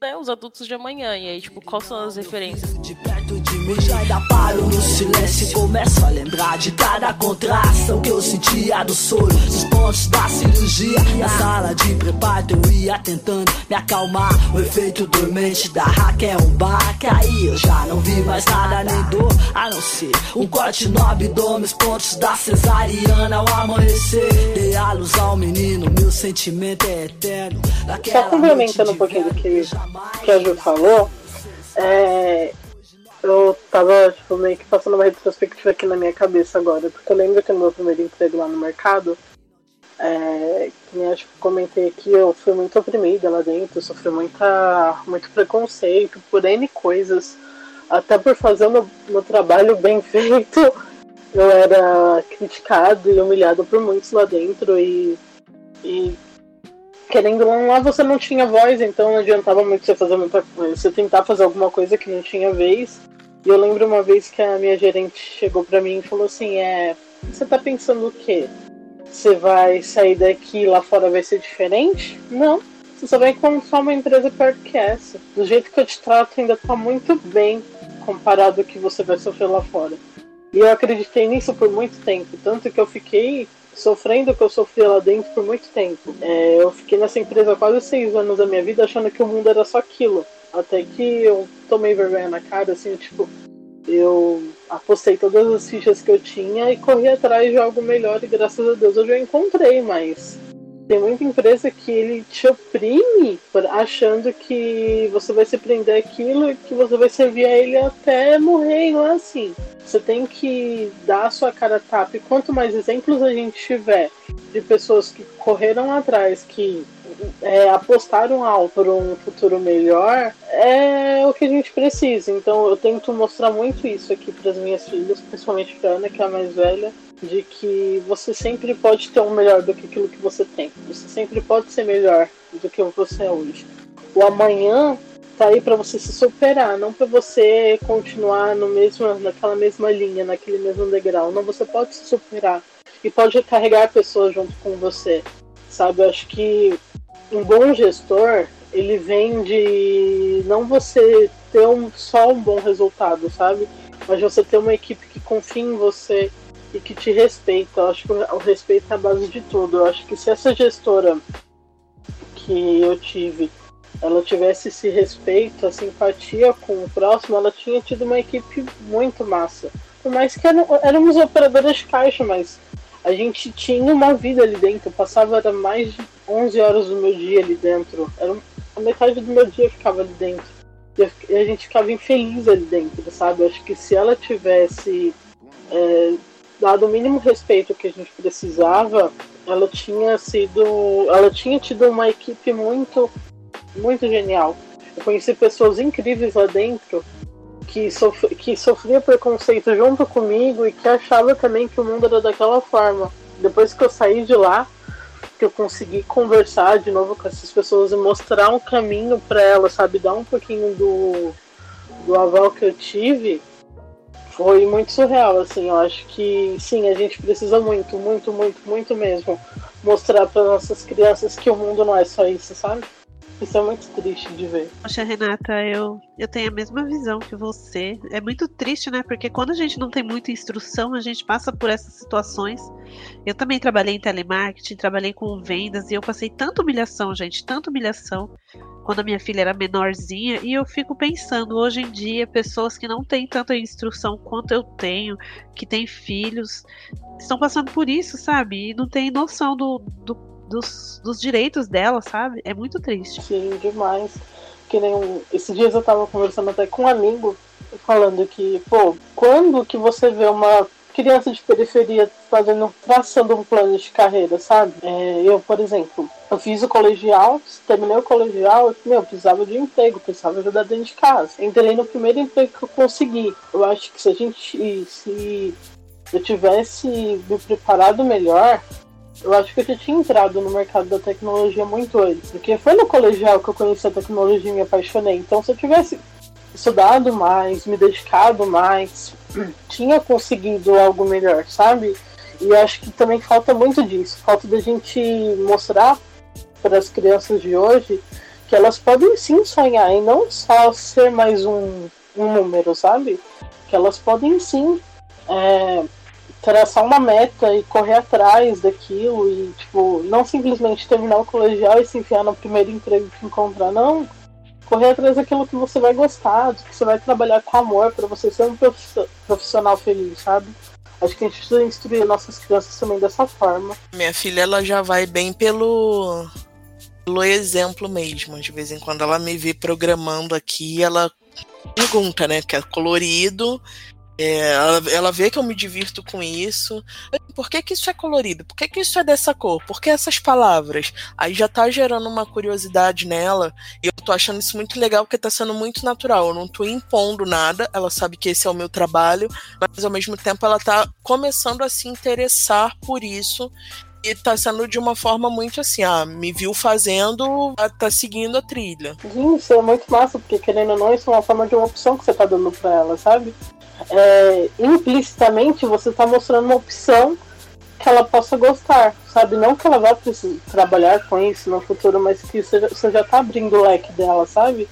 né, os adultos de amanhã. E aí, tipo, quais são as referências? De perto já ainda paro no silêncio e começo a lembrar de cada contração que eu sentia do soro, dos pontos da cirurgia. Na sala de preparo eu ia tentando me acalmar. O efeito dormente da Raquel um bar que aí eu já não vi mais nada nem dor, a não ser um corte no abdômen, os pontos da cesariana ao amanhecer. Dei a luz ao menino, meu sentimento é eterno. Só complementando um pouquinho do que que a Ju falou, é, eu tava tipo, meio que passando uma retrospectiva aqui na minha cabeça agora, porque eu lembro que no meu primeiro emprego lá no mercado, é, que nem acho que comentei aqui, eu fui muito oprimida lá dentro, sofri muita, muito preconceito por N coisas, até por fazer meu, meu trabalho bem [laughs] feito, eu era criticado e humilhado por muitos lá dentro e, e querendo ou lá você não tinha voz, então não adiantava muito você fazer muita você tentar fazer alguma coisa que não tinha vez. E eu lembro uma vez que a minha gerente chegou para mim e falou assim: É, você tá pensando o quê? Você vai sair daqui e lá fora vai ser diferente? Não. Você só vai encontrar uma empresa pior que essa. Do jeito que eu te trato, ainda tá muito bem comparado ao que você vai sofrer lá fora. E eu acreditei nisso por muito tempo. Tanto que eu fiquei sofrendo o que eu sofri lá dentro por muito tempo. É, eu fiquei nessa empresa quase seis anos da minha vida achando que o mundo era só aquilo. Até que eu tomei vergonha na cara, assim, tipo, eu apostei todas as fichas que eu tinha e corri atrás de algo melhor e graças a Deus eu já encontrei, mas tem muita empresa que ele te oprime achando que você vai se prender aquilo e que você vai servir a ele até morrer, não é assim. Você tem que dar a sua cara a tapa. E quanto mais exemplos a gente tiver de pessoas que correram atrás, que é, apostaram alto por um futuro melhor, é o que a gente precisa. Então eu tento mostrar muito isso aqui para as minhas filhas, principalmente para Ana, que é a mais velha, de que você sempre pode ter um melhor do que aquilo que você tem. Você sempre pode ser melhor do que você é hoje. O amanhã tá aí para você se superar, não para você continuar no mesmo, naquela mesma linha, naquele mesmo degrau. Não, você pode se superar e pode carregar pessoas junto com você, sabe? Eu acho que um bom gestor ele vem de não você ter um, só um bom resultado, sabe? Mas você ter uma equipe que confia em você e que te respeita. Eu acho que o respeito é a base de tudo. Eu acho que se essa gestora que eu tive ela tivesse esse respeito, a simpatia com o próximo, ela tinha tido uma equipe muito massa. Por mais que eram, éramos operadoras de caixa, mas a gente tinha uma vida ali dentro. Eu passava era mais de 11 horas do meu dia ali dentro. Era a metade do meu dia ficava ali dentro. E a gente ficava infeliz ali dentro, sabe? Acho que se ela tivesse é, dado o mínimo respeito que a gente precisava, ela tinha sido. Ela tinha tido uma equipe muito muito genial. Eu conheci pessoas incríveis lá dentro que, sof que sofria preconceito junto comigo e que achava também que o mundo era daquela forma. Depois que eu saí de lá, que eu consegui conversar de novo com essas pessoas e mostrar um caminho para elas, sabe, dar um pouquinho do, do aval que eu tive, foi muito surreal, assim, eu acho que sim, a gente precisa muito, muito, muito, muito mesmo mostrar para nossas crianças que o mundo não é só isso, sabe? Isso é muito triste de ver. Poxa, Renata, eu, eu tenho a mesma visão que você. É muito triste, né? Porque quando a gente não tem muita instrução, a gente passa por essas situações. Eu também trabalhei em telemarketing, trabalhei com vendas e eu passei tanta humilhação, gente, tanta humilhação. quando a minha filha era menorzinha, e eu fico pensando, hoje em dia, pessoas que não têm tanta instrução quanto eu tenho, que têm filhos, estão passando por isso, sabe? E não têm noção do, do dos, dos direitos dela, sabe? É muito triste. Sim, demais. Que nem um... Esses dias eu tava conversando até com um amigo, falando que, pô, quando que você vê uma criança de periferia fazendo, traçando um plano de carreira, sabe? É, eu, por exemplo, eu fiz o colegial, terminei o colegial, eu, meu, precisava de emprego, precisava ajudar dentro de casa. Entrei no primeiro emprego que eu consegui. Eu acho que se a gente, se eu tivesse me preparado melhor, eu acho que eu já tinha entrado no mercado da tecnologia muito antes. Porque foi no colegial que eu conheci a tecnologia e me apaixonei. Então, se eu tivesse estudado mais, me dedicado mais, [clears throat] tinha conseguido algo melhor, sabe? E acho que também falta muito disso. Falta da gente mostrar para as crianças de hoje que elas podem sim sonhar e não só ser mais um, um número, sabe? Que elas podem sim é, traçar uma meta e correr atrás daquilo e, tipo, não simplesmente terminar o colegial e se enfiar no primeiro emprego que encontrar, não. Correr atrás daquilo que você vai gostar, que você vai trabalhar com amor para você ser um profissional feliz, sabe? Acho que a gente precisa instruir nossas crianças também dessa forma. Minha filha, ela já vai bem pelo, pelo exemplo mesmo. De vez em quando ela me vê programando aqui, ela pergunta, né? Que é colorido é, ela, ela, vê que eu me divirto com isso. Por que, que isso é colorido? Por que, que isso é dessa cor? Por que essas palavras? Aí já tá gerando uma curiosidade nela. E eu tô achando isso muito legal porque tá sendo muito natural. Eu não tô impondo nada. Ela sabe que esse é o meu trabalho. Mas ao mesmo tempo ela tá começando a se interessar por isso. E tá sendo de uma forma muito assim, ah, me viu fazendo, tá seguindo a trilha. Isso é muito massa, porque querendo ou não, isso é uma forma de uma opção que você tá dando pra ela, sabe? É, implicitamente você está mostrando uma opção que ela possa gostar, sabe? Não que ela vá precisar trabalhar com isso no futuro, mas que você, você já está abrindo o leque dela, sabe?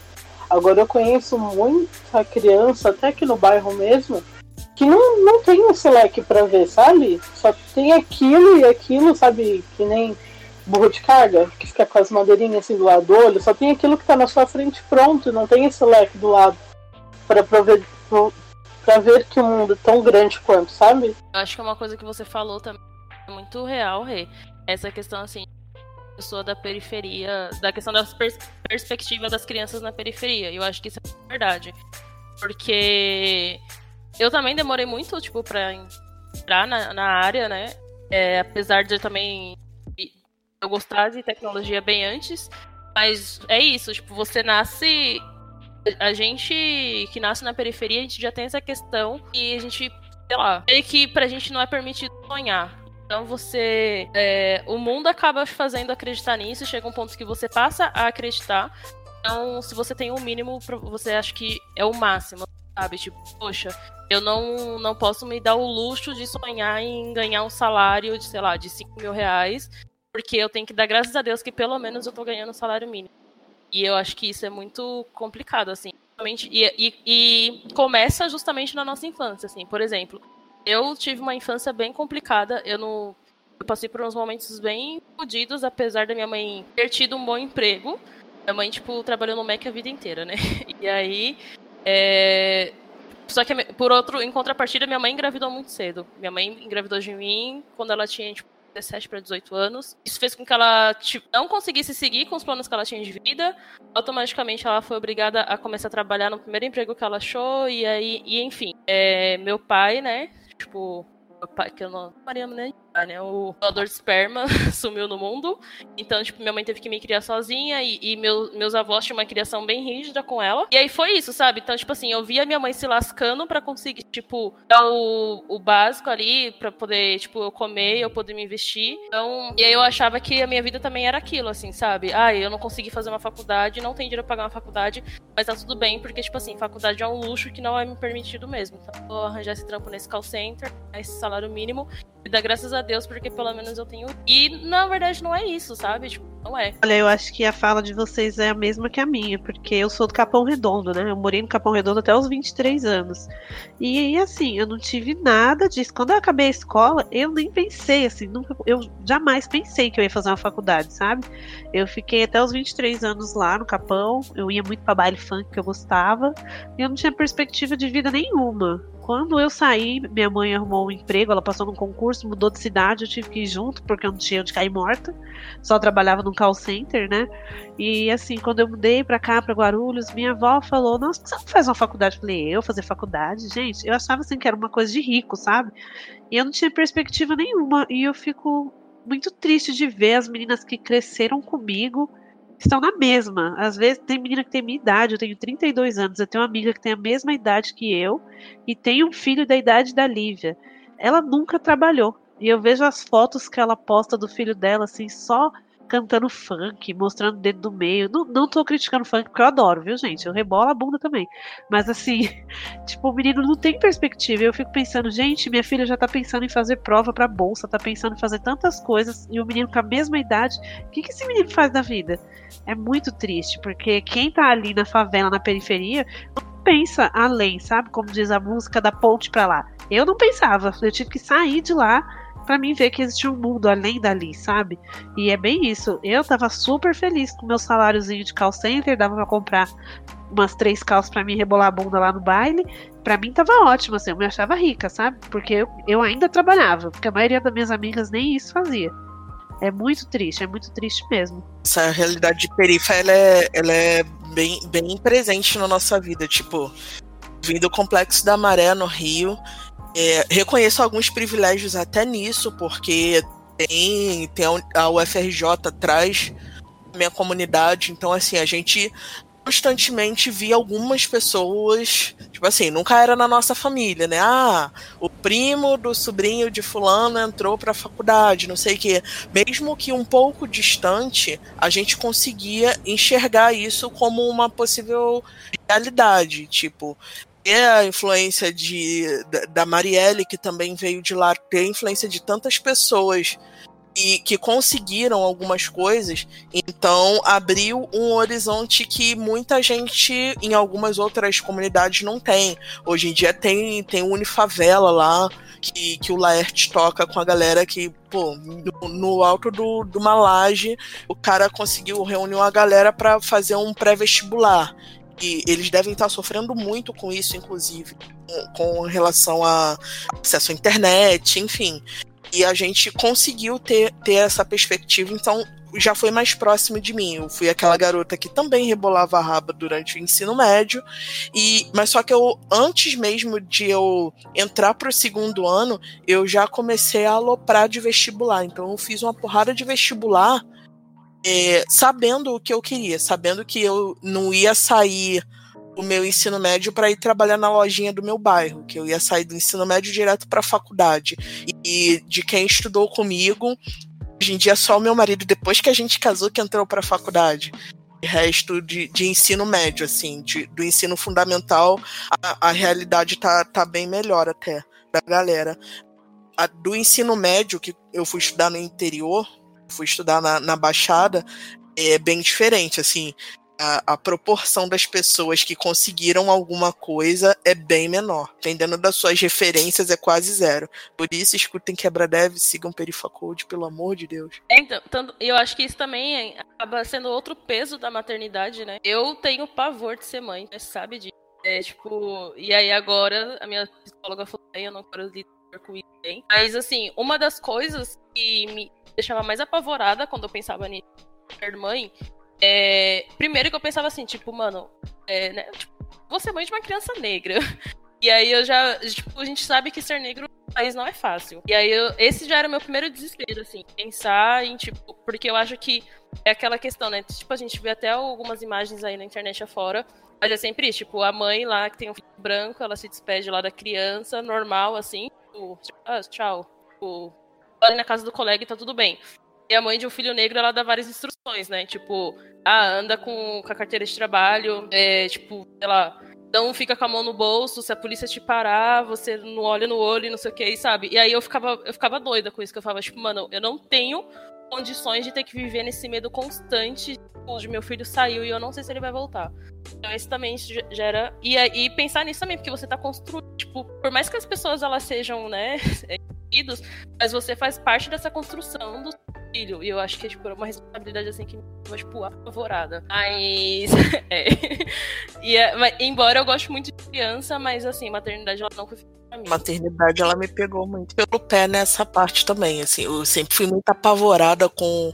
Agora eu conheço muita criança, até aqui no bairro mesmo, que não, não tem esse leque para ver, sabe? Só tem aquilo e aquilo, sabe? Que nem burro de carga, que fica com as madeirinhas assim do lado do olho, só tem aquilo que está na sua frente pronto, não tem esse leque do lado para para ver que o mundo é tão grande quanto, sabe? Acho que é uma coisa que você falou também é muito real, Rê. Essa questão, assim, pessoa da periferia, da questão da pers perspectiva das crianças na periferia. Eu acho que isso é verdade. Porque eu também demorei muito, tipo, pra entrar na, na área, né? É, apesar de eu também eu gostar de tecnologia bem antes. Mas é isso, tipo, você nasce a gente que nasce na periferia, a gente já tem essa questão e a gente, sei lá, meio que pra gente não é permitido sonhar. Então você. É, o mundo acaba fazendo acreditar nisso, chega um ponto que você passa a acreditar. Então, se você tem um mínimo, você acha que é o máximo, sabe? Tipo, poxa, eu não, não posso me dar o luxo de sonhar em ganhar um salário de, sei lá, de 5 mil reais, porque eu tenho que dar graças a Deus que pelo menos eu tô ganhando um salário mínimo. E eu acho que isso é muito complicado, assim. E, e, e, começa justamente na nossa infância, assim. Por exemplo, eu tive uma infância bem complicada. Eu não. Eu passei por uns momentos bem fodidos, apesar da minha mãe ter tido um bom emprego. Minha mãe, tipo, trabalhou no MEC a vida inteira, né? [laughs] E aí. É... Só que, por outro, em contrapartida, minha mãe engravidou muito cedo. Minha mãe engravidou de mim quando ela tinha, tipo, 17 para 18 anos. Isso fez com que ela tipo, não conseguisse seguir com os planos que ela tinha de vida. Automaticamente ela foi obrigada a começar a trabalhar no primeiro emprego que ela achou. E aí, e enfim, é, meu pai, né? Tipo, meu pai, que eu não. Maria, né? Né? O doador de esperma [laughs] sumiu no mundo. Então, tipo, minha mãe teve que me criar sozinha e, e meu, meus avós tinham uma criação bem rígida com ela. E aí foi isso, sabe? Então, tipo assim, eu via minha mãe se lascando para conseguir, tipo, dar o, o básico ali para poder, tipo, eu comer, eu poder me vestir. Então, e aí eu achava que a minha vida também era aquilo, assim, sabe? Ah, eu não consegui fazer uma faculdade, não tenho dinheiro pra pagar uma faculdade, mas tá tudo bem, porque, tipo assim, faculdade é um luxo que não é me permitido mesmo. Então, vou arranjar esse trampo nesse call center, esse salário mínimo Dá graças a Deus, porque pelo menos eu tenho. E na verdade não é isso, sabe? Tipo, não é. Olha, eu acho que a fala de vocês é a mesma que a minha, porque eu sou do Capão Redondo, né? Eu morei no Capão Redondo até os 23 anos. E, assim, eu não tive nada disso. Quando eu acabei a escola, eu nem pensei, assim, nunca, eu jamais pensei que eu ia fazer uma faculdade, sabe? Eu fiquei até os 23 anos lá no Capão, eu ia muito pra baile funk que eu gostava, e eu não tinha perspectiva de vida nenhuma. Quando eu saí, minha mãe arrumou um emprego, ela passou num concurso, mudou de cidade, eu tive que ir junto, porque eu não tinha onde cair morta. Só trabalhava num call center, né? E assim, quando eu mudei pra cá, pra Guarulhos, minha avó falou: Nossa, você não faz uma faculdade? Eu falei: Eu fazer faculdade? Gente, eu achava assim que era uma coisa de rico, sabe? E eu não tinha perspectiva nenhuma. E eu fico muito triste de ver as meninas que cresceram comigo estão na mesma. Às vezes tem menina que tem minha idade, eu tenho 32 anos, eu tenho uma amiga que tem a mesma idade que eu e tem um filho da idade da Lívia. Ela nunca trabalhou. E eu vejo as fotos que ela posta do filho dela, assim, só cantando funk, mostrando o dedo do meio. Não, não tô criticando funk, porque eu adoro, viu, gente? Eu rebolo a bunda também. Mas assim, [laughs] tipo, o menino não tem perspectiva. Eu fico pensando, gente, minha filha já tá pensando em fazer prova pra bolsa, tá pensando em fazer tantas coisas, e o menino com a mesma idade, o que, que esse menino faz da vida? É muito triste, porque quem tá ali na favela, na periferia, não pensa além, sabe? Como diz a música da ponte pra lá. Eu não pensava, eu tive que sair de lá para mim ver que existia um mundo além dali, sabe? E é bem isso. Eu tava super feliz com meu saláriozinho de call center, dava pra comprar umas três calças para mim rebolar a bunda lá no baile. Para mim tava ótimo, assim, eu me achava rica, sabe? Porque eu, eu ainda trabalhava, porque a maioria das minhas amigas nem isso fazia. É muito triste, é muito triste mesmo. Essa realidade de perifa, ela é, ela é bem, bem presente na nossa vida. Tipo, vindo do Complexo da Maré, no Rio, é, reconheço alguns privilégios até nisso, porque tem, tem a UFRJ atrás minha comunidade, então assim, a gente constantemente via algumas pessoas, tipo assim, nunca era na nossa família, né? Ah, o primo do sobrinho de fulano entrou para a faculdade, não sei o quê. Mesmo que um pouco distante, a gente conseguia enxergar isso como uma possível realidade, tipo, ter a influência de, da, Marielle, que também veio de lá, ter a influência de tantas pessoas e que conseguiram algumas coisas, então abriu um horizonte que muita gente em algumas outras comunidades não tem. Hoje em dia tem, tem Unifavela lá, que, que o Laerte toca com a galera que, pô, no, no alto do, do uma laje, o cara conseguiu reunir uma galera para fazer um pré-vestibular e eles devem estar sofrendo muito com isso, inclusive, com, com relação a acesso à internet, enfim. E a gente conseguiu ter, ter essa perspectiva, então já foi mais próximo de mim. Eu fui aquela garota que também rebolava a raba durante o ensino médio, e mas só que eu antes mesmo de eu entrar para o segundo ano, eu já comecei a aloprar de vestibular. Então eu fiz uma porrada de vestibular é, sabendo o que eu queria, sabendo que eu não ia sair do meu ensino médio para ir trabalhar na lojinha do meu bairro, que eu ia sair do ensino médio direto para a faculdade. E de quem estudou comigo, hoje em dia só o meu marido, depois que a gente casou, que entrou para a faculdade. O resto de, de ensino médio, assim, de, do ensino fundamental, a, a realidade tá, tá bem melhor até da galera. A, do ensino médio, que eu fui estudar no interior, fui estudar na, na Baixada, é bem diferente, assim, a, a, proporção das pessoas que conseguiram alguma coisa é bem menor. Dependendo das suas referências, é quase zero. Por isso, escutem Quebra-Dev, sigam Perifacode, pelo amor de Deus. É, então, eu acho que isso também acaba sendo outro peso da maternidade, né? Eu tenho pavor de ser mãe, sabe disso. É, tipo, e aí agora a minha psicóloga falou, eu não quero lidar com isso bem. Mas, assim, uma das coisas que me deixava mais apavorada quando eu pensava nisso, mãe, é... primeiro que eu pensava assim, tipo, mano, é, né, tipo, vou ser mãe de uma criança negra. [laughs] E aí eu já, tipo, a gente sabe que ser negro no país não é fácil. E aí eu, esse já era o meu primeiro desespero, assim, pensar em, tipo, porque eu acho que é aquela questão, né? Tipo, a gente vê até algumas imagens aí na internet afora, mas é sempre isso, tipo, a mãe lá que tem um filho branco, ela se despede lá da criança, normal, assim, tipo, ah, tchau, tipo, ali na casa do colega e tá tudo bem. E a mãe de um filho negro, ela dá várias instruções, né? Tipo, ah, anda com, com a carteira de trabalho, é, tipo, lá, não fica com a mão no bolso, se a polícia te parar, você não olha no olho não sei o que, sabe? E aí eu ficava, eu ficava doida com isso, que eu falava, tipo, mano, eu não tenho condições de ter que viver nesse medo constante de meu filho saiu e eu não sei se ele vai voltar. Então isso também gera. E, e pensar nisso também, porque você tá construindo. Tipo, por mais que as pessoas elas sejam, né, [laughs] mas você faz parte dessa construção do filho. E eu acho que é tipo, uma responsabilidade assim que me deixa, tipo, apavorada. Mas. [laughs] é. E, é, mas, embora eu goste muito de criança, mas assim, maternidade ela não foi Maternidade, ela me pegou muito pelo pé nessa parte também, assim, eu sempre fui muito apavorada com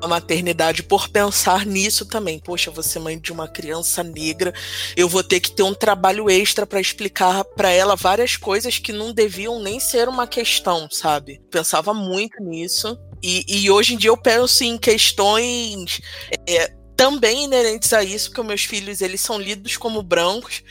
a maternidade por pensar nisso também. Poxa, você mãe de uma criança negra, eu vou ter que ter um trabalho extra para explicar para ela várias coisas que não deviam nem ser uma questão, sabe? Pensava muito nisso. E, e hoje em dia eu penso em questões é, também inerentes a isso, porque meus filhos eles são lidos como brancos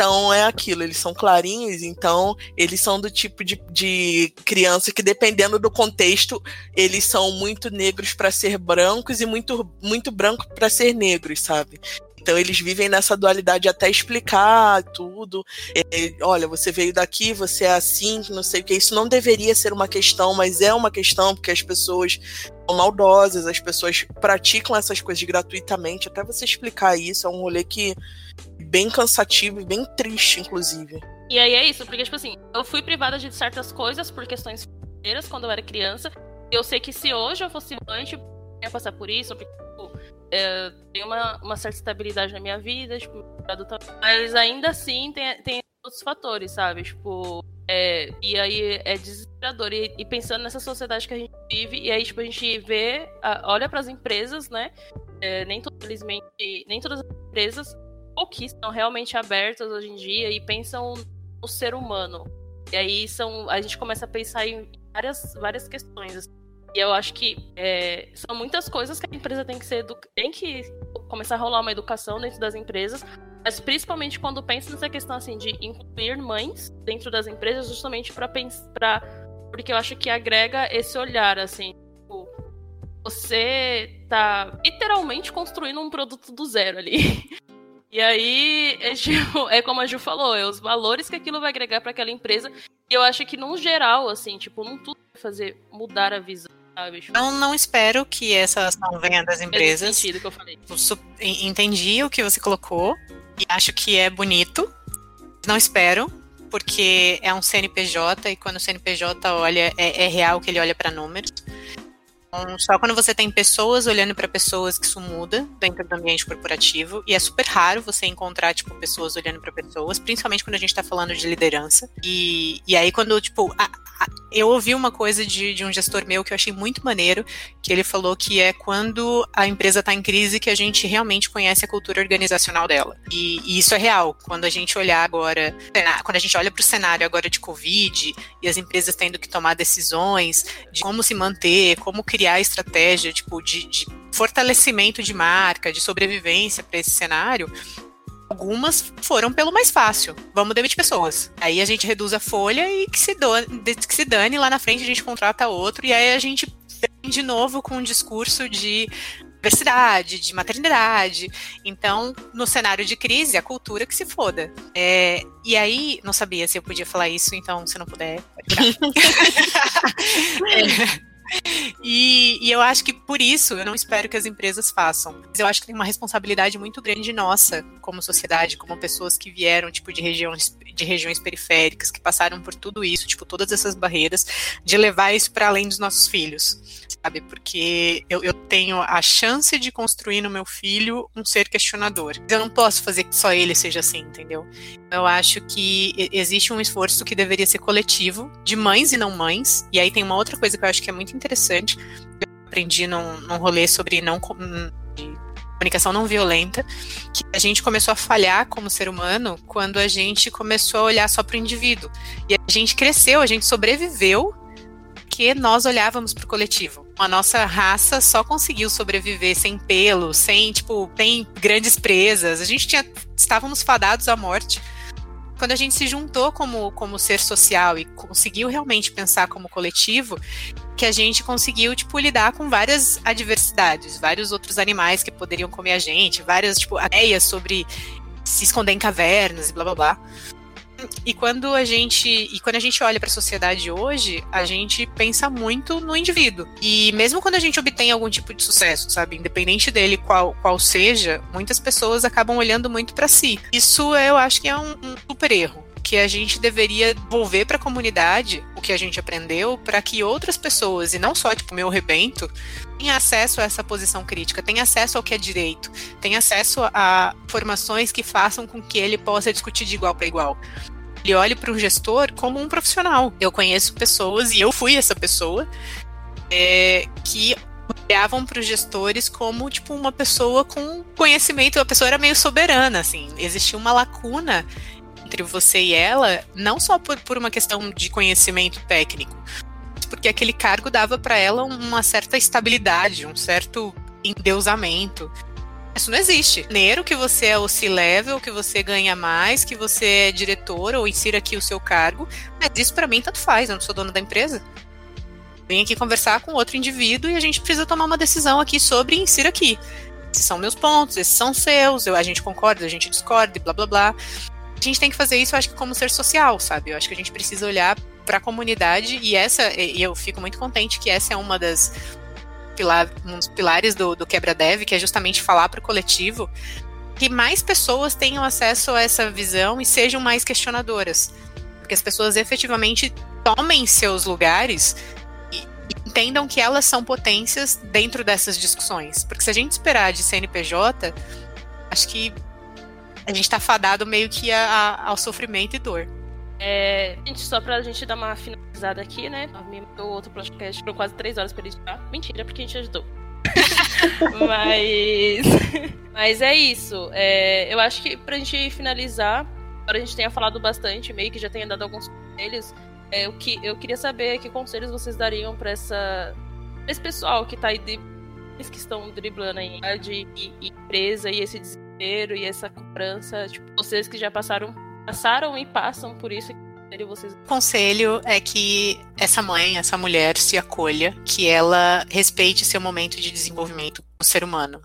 então é aquilo, eles são clarinhos, então eles são do tipo de, de criança que, dependendo do contexto, eles são muito negros para ser brancos e muito, muito branco para ser negros, sabe? Então eles vivem nessa dualidade até explicar tudo. É, olha, você veio daqui, você é assim, não sei o que. Isso não deveria ser uma questão, mas é uma questão porque as pessoas maldosas, as pessoas praticam essas coisas gratuitamente. Até você explicar isso é um rolê que bem cansativo e bem triste, inclusive. E aí é isso, porque, tipo assim, eu fui privada de certas coisas por questões financeiras quando eu era criança. Eu sei que se hoje eu fosse mãe, tipo, eu ia passar por isso, porque, tipo, eu tenho uma, uma certa estabilidade na minha vida, tipo, mas ainda assim tem, tem outros fatores, sabe? Tipo, é, e aí é desesperador. E, e, pensando nessa sociedade que a gente vive, e aí, tipo, a gente vê, a, olha para as empresas, né? É, nem, infelizmente, nem todas as empresas pouquíssimas realmente abertas hoje em dia e pensam no ser humano. E aí são, a gente começa a pensar em várias, várias questões. Assim. E eu acho que é, são muitas coisas que a empresa tem que ser tem que começar a rolar uma educação dentro das empresas, mas principalmente quando pensa nessa questão assim de incluir mães dentro das empresas, justamente para pensar, porque eu acho que agrega esse olhar assim, tipo, você tá literalmente construindo um produto do zero ali. [laughs] E aí, é, tipo, é como a Ju falou, é os valores que aquilo vai agregar para aquela empresa. E eu acho que, num geral, assim, tipo, não tudo vai fazer mudar a visão. Sabe? Tipo, não, não espero que essa ação venha das empresas. Sentido que eu falei. Entendi o que você colocou e acho que é bonito. Não espero, porque é um CNPJ e quando o CNPJ olha, é, é real que ele olha para números. Então, só quando você tem pessoas olhando para pessoas que isso muda dentro do ambiente corporativo. E é super raro você encontrar, tipo, pessoas olhando para pessoas, principalmente quando a gente tá falando de liderança. E, e aí, quando, tipo, a, a, eu ouvi uma coisa de, de um gestor meu que eu achei muito maneiro, que ele falou que é quando a empresa tá em crise que a gente realmente conhece a cultura organizacional dela. E, e isso é real. Quando a gente olhar agora, quando a gente olha para o cenário agora de Covid e as empresas tendo que tomar decisões de como se manter, como criar criar estratégia tipo, de, de fortalecimento de marca, de sobrevivência para esse cenário, algumas foram pelo mais fácil. Vamos demitir pessoas. Aí a gente reduz a folha e que se, dane, que se dane lá na frente a gente contrata outro e aí a gente vem de novo com um discurso de diversidade, de maternidade. Então, no cenário de crise, a cultura que se foda. É, e aí, não sabia se eu podia falar isso, então, se não puder, pode [laughs] [laughs] é, e, e, eu acho que por isso eu não espero que as empresas façam. Eu acho que tem uma responsabilidade muito grande nossa, como sociedade, como pessoas que vieram, tipo, de regiões, de regiões periféricas, que passaram por tudo isso, tipo, todas essas barreiras, de levar isso para além dos nossos filhos, sabe? Porque eu, eu tenho a chance de construir no meu filho um ser questionador. Eu não posso fazer que só ele seja assim, entendeu? Eu acho que existe um esforço que deveria ser coletivo, de mães e não mães. E aí tem uma outra coisa que eu acho que é muito interessante. Eu aprendi num, num rolê sobre não comunicação não violenta, que a gente começou a falhar como ser humano quando a gente começou a olhar só para o indivíduo. E a gente cresceu, a gente sobreviveu porque nós olhávamos para o coletivo. A nossa raça só conseguiu sobreviver sem pelo, sem, tipo, sem grandes presas. A gente tinha, estávamos fadados à morte quando a gente se juntou como, como ser social e conseguiu realmente pensar como coletivo, que a gente conseguiu, tipo, lidar com várias adversidades, vários outros animais que poderiam comer a gente, várias, tipo, ideias sobre se esconder em cavernas e blá blá blá. E quando a gente e quando a gente olha para a sociedade hoje, a gente pensa muito no indivíduo. E mesmo quando a gente obtém algum tipo de sucesso, sabe, independente dele qual, qual seja, muitas pessoas acabam olhando muito para si. Isso eu acho que é um, um super erro que a gente deveria devolver para a comunidade o que a gente aprendeu para que outras pessoas, e não só tipo meu rebento, tenham acesso a essa posição crítica, tenham acesso ao que é direito, tenham acesso a formações que façam com que ele possa discutir de igual para igual. Ele olhe para o gestor como um profissional. Eu conheço pessoas, e eu fui essa pessoa, é, que olhavam para os gestores como tipo uma pessoa com conhecimento, a pessoa era meio soberana, assim, existia uma lacuna entre você e ela, não só por, por uma questão de conhecimento técnico, porque aquele cargo dava para ela uma certa estabilidade, um certo endeusamento. Isso não existe. Nero que você é o C-level, que você ganha mais, que você é diretor ou insira aqui o seu cargo, mas isso para mim tanto faz, eu não sou dona da empresa. Vem aqui conversar com outro indivíduo e a gente precisa tomar uma decisão aqui sobre insira aqui. Esses são meus pontos, esses são seus, eu, a gente concorda, a gente discorda, blá blá blá a gente tem que fazer isso, eu acho que como ser social, sabe? Eu acho que a gente precisa olhar para a comunidade e essa, e eu fico muito contente que essa é uma das pilar, um dos pilares do, do quebra dev, que é justamente falar para o coletivo que mais pessoas tenham acesso a essa visão e sejam mais questionadoras, que as pessoas efetivamente tomem seus lugares e, entendam que elas são potências dentro dessas discussões, porque se a gente esperar de CNPJ, acho que a gente tá fadado meio que a, a, ao sofrimento e dor. É, gente, só pra gente dar uma finalizada aqui, né? Me mandou outro podcast por quase três horas pra editar. Mentira, porque a gente ajudou. [laughs] mas. Mas é isso. É, eu acho que pra gente finalizar, agora a gente tenha falado bastante, meio que já tenha dado alguns conselhos. É, o que, eu queria saber que conselhos vocês dariam pra essa. Pra esse pessoal que tá aí de, que estão driblando aí de, e, e empresa e esse desespero e essa cobrança, tipo, vocês que já passaram, passaram e passam por isso. O conselho é que essa mãe, essa mulher se acolha, que ela respeite seu momento de desenvolvimento como ser humano.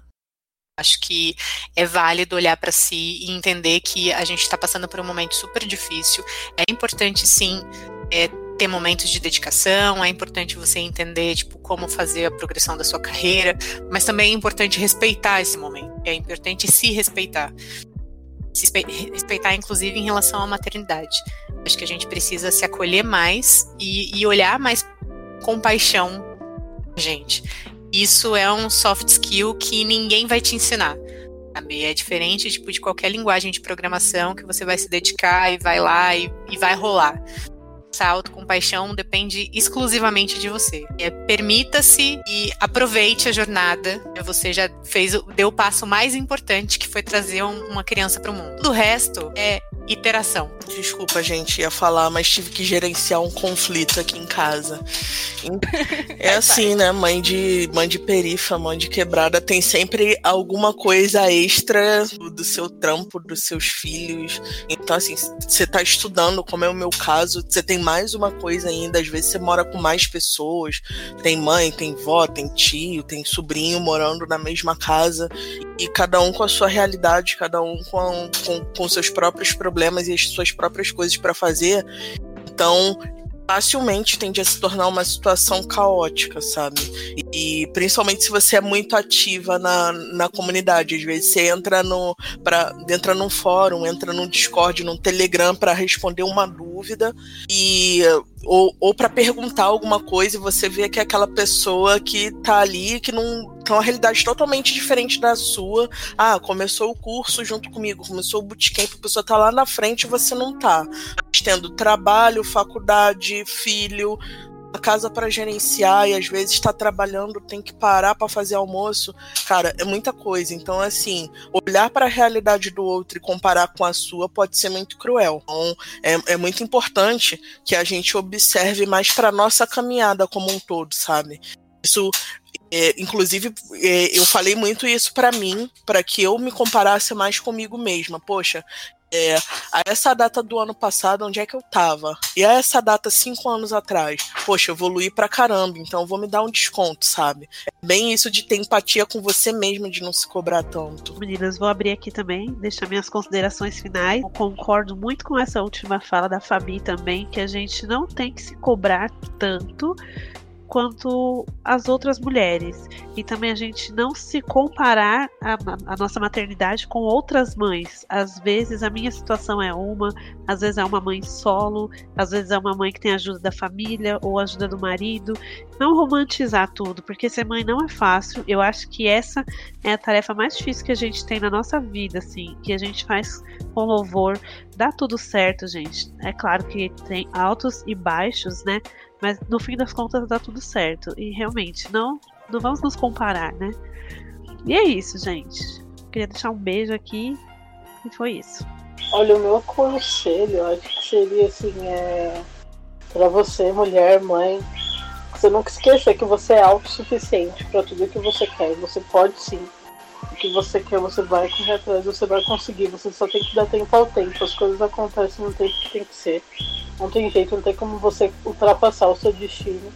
Acho que é válido olhar para si e entender que a gente está passando por um momento super difícil. É importante, sim, é, ter momentos de dedicação, é importante você entender tipo como fazer a progressão da sua carreira, mas também é importante respeitar esse momento. É importante se respeitar. Se respeitar inclusive em relação à maternidade. Acho que a gente precisa se acolher mais e, e olhar mais com paixão, gente. Isso é um soft skill que ninguém vai te ensinar. Sabe? É diferente tipo, de qualquer linguagem de programação que você vai se dedicar e vai lá e, e vai rolar essa autocompaixão depende exclusivamente de você. É, Permita-se e aproveite a jornada. Você já fez, deu o passo mais importante, que foi trazer um, uma criança para o mundo. O resto é iteração. Desculpa, gente, ia falar, mas tive que gerenciar um conflito aqui em casa. [laughs] É assim, né? Mãe de mãe de perifa, mãe de quebrada, tem sempre alguma coisa extra do seu trampo, dos seus filhos. Então, assim, você tá estudando, como é o meu caso, você tem mais uma coisa ainda. Às vezes você mora com mais pessoas. Tem mãe, tem vó, tem tio, tem sobrinho morando na mesma casa. E cada um com a sua realidade, cada um com, com, com seus próprios problemas e as suas próprias coisas para fazer. Então, facilmente tende a se tornar uma situação caótica, sabe? E, principalmente se você é muito ativa na, na comunidade. Às vezes você entra no pra, entra num fórum, entra num Discord, num Telegram para responder uma dúvida e ou, ou para perguntar alguma coisa e você vê que é aquela pessoa que tá ali que não tem uma realidade totalmente diferente da sua. Ah, começou o curso junto comigo, começou o bootcamp, a pessoa tá lá na frente e você não tá. Tendo trabalho, faculdade, filho, a casa para gerenciar e às vezes está trabalhando, tem que parar para fazer almoço. Cara, é muita coisa. Então, assim, olhar para a realidade do outro e comparar com a sua pode ser muito cruel. Então, é, é muito importante que a gente observe mais para nossa caminhada como um todo, sabe? Isso é, inclusive, é, eu falei muito isso para mim, para que eu me comparasse mais comigo mesma. Poxa, é, a essa data do ano passado, onde é que eu tava? E a essa data, cinco anos atrás, poxa, eu evoluí pra caramba, então vou me dar um desconto, sabe? É bem isso de ter empatia com você mesmo, de não se cobrar tanto. Meninas, vou abrir aqui também, deixar minhas considerações finais. Eu concordo muito com essa última fala da Fabi também, que a gente não tem que se cobrar tanto quanto as outras mulheres. E também a gente não se comparar a, a, nossa maternidade com outras mães. Às vezes a minha situação é uma, às vezes é uma mãe solo, às vezes é uma mãe que tem ajuda da família ou ajuda do marido. Não romantizar tudo, porque ser mãe não é fácil. Eu acho que essa é a tarefa mais difícil que a gente tem na nossa vida, assim, que a gente faz com louvor. Dá tudo certo, gente. É claro que tem altos e baixos, né? Mas no fim das contas dá tudo certo. E realmente, não, não vamos nos comparar, né? E é isso, gente. Queria deixar um beijo aqui. E foi isso. Olha, o meu conselho, acho que seria assim, é. Pra você, mulher, mãe, você nunca esqueça que você é autossuficiente para tudo que você quer. Você pode sim. O que você quer, você vai correr atrás, você vai conseguir. Você só tem que dar tempo ao tempo. As coisas acontecem no tempo que tem que ser. Não tem jeito, não tem como você ultrapassar o seu destino.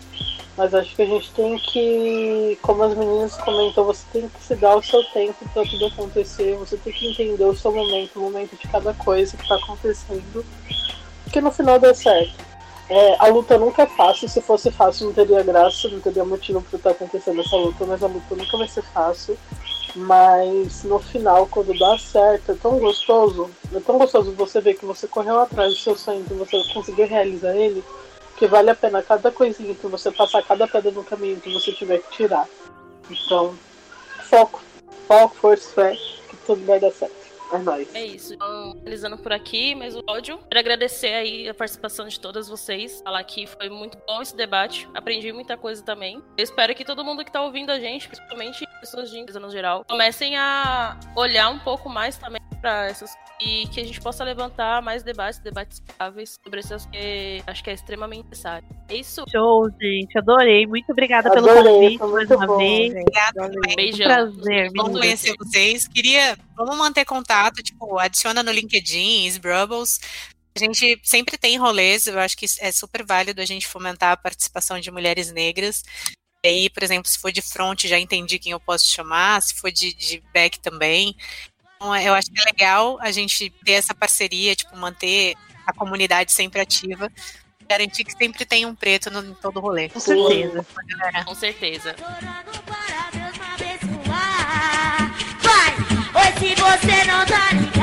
Mas acho que a gente tem que, como as meninas comentou, você tem que se dar o seu tempo para tudo acontecer. Você tem que entender o seu momento, o momento de cada coisa que está acontecendo. Que no final dê certo. É, a luta nunca é fácil. Se fosse fácil, não teria graça, não teria motivo para estar tá acontecendo essa luta. Mas a luta nunca vai ser fácil. Mas no final, quando dá certo, é tão gostoso. É tão gostoso você ver que você correu atrás do seu sonho, que você conseguiu realizar ele, que vale a pena cada coisinha que você passar, cada pedra no caminho que você tiver que tirar. Então, foco, foco, força, fé, que tudo vai dar certo. É nóis. É isso. Então, finalizando por aqui, mais um áudio. Quero agradecer aí a participação de todas vocês. Falar que foi muito bom esse debate. Aprendi muita coisa também. Eu espero que todo mundo que tá ouvindo a gente, principalmente pessoas de empresa no geral, comecem a olhar um pouco mais também para essas e que a gente possa levantar mais debates, debates estáveis sobre essas que acho que é extremamente necessário. É isso. Show, gente. Adorei. Muito obrigada Adorei, pelo convite mais uma bom, vez. Obrigada. Beijão. Prazer. Bom conhecer vocês. Queria, vamos manter contato, tipo, adiciona no LinkedIn, Sbrubbles. A gente sempre tem rolês, eu acho que é super válido a gente fomentar a participação de mulheres negras. E aí, por exemplo, se for de front, já entendi quem eu posso chamar, se for de, de back também. Então, eu acho que é legal a gente ter essa parceria, tipo, manter a comunidade sempre ativa, garantir que sempre tem um preto no, em todo o rolê. Com certeza. Com certeza. se você não tá ligado.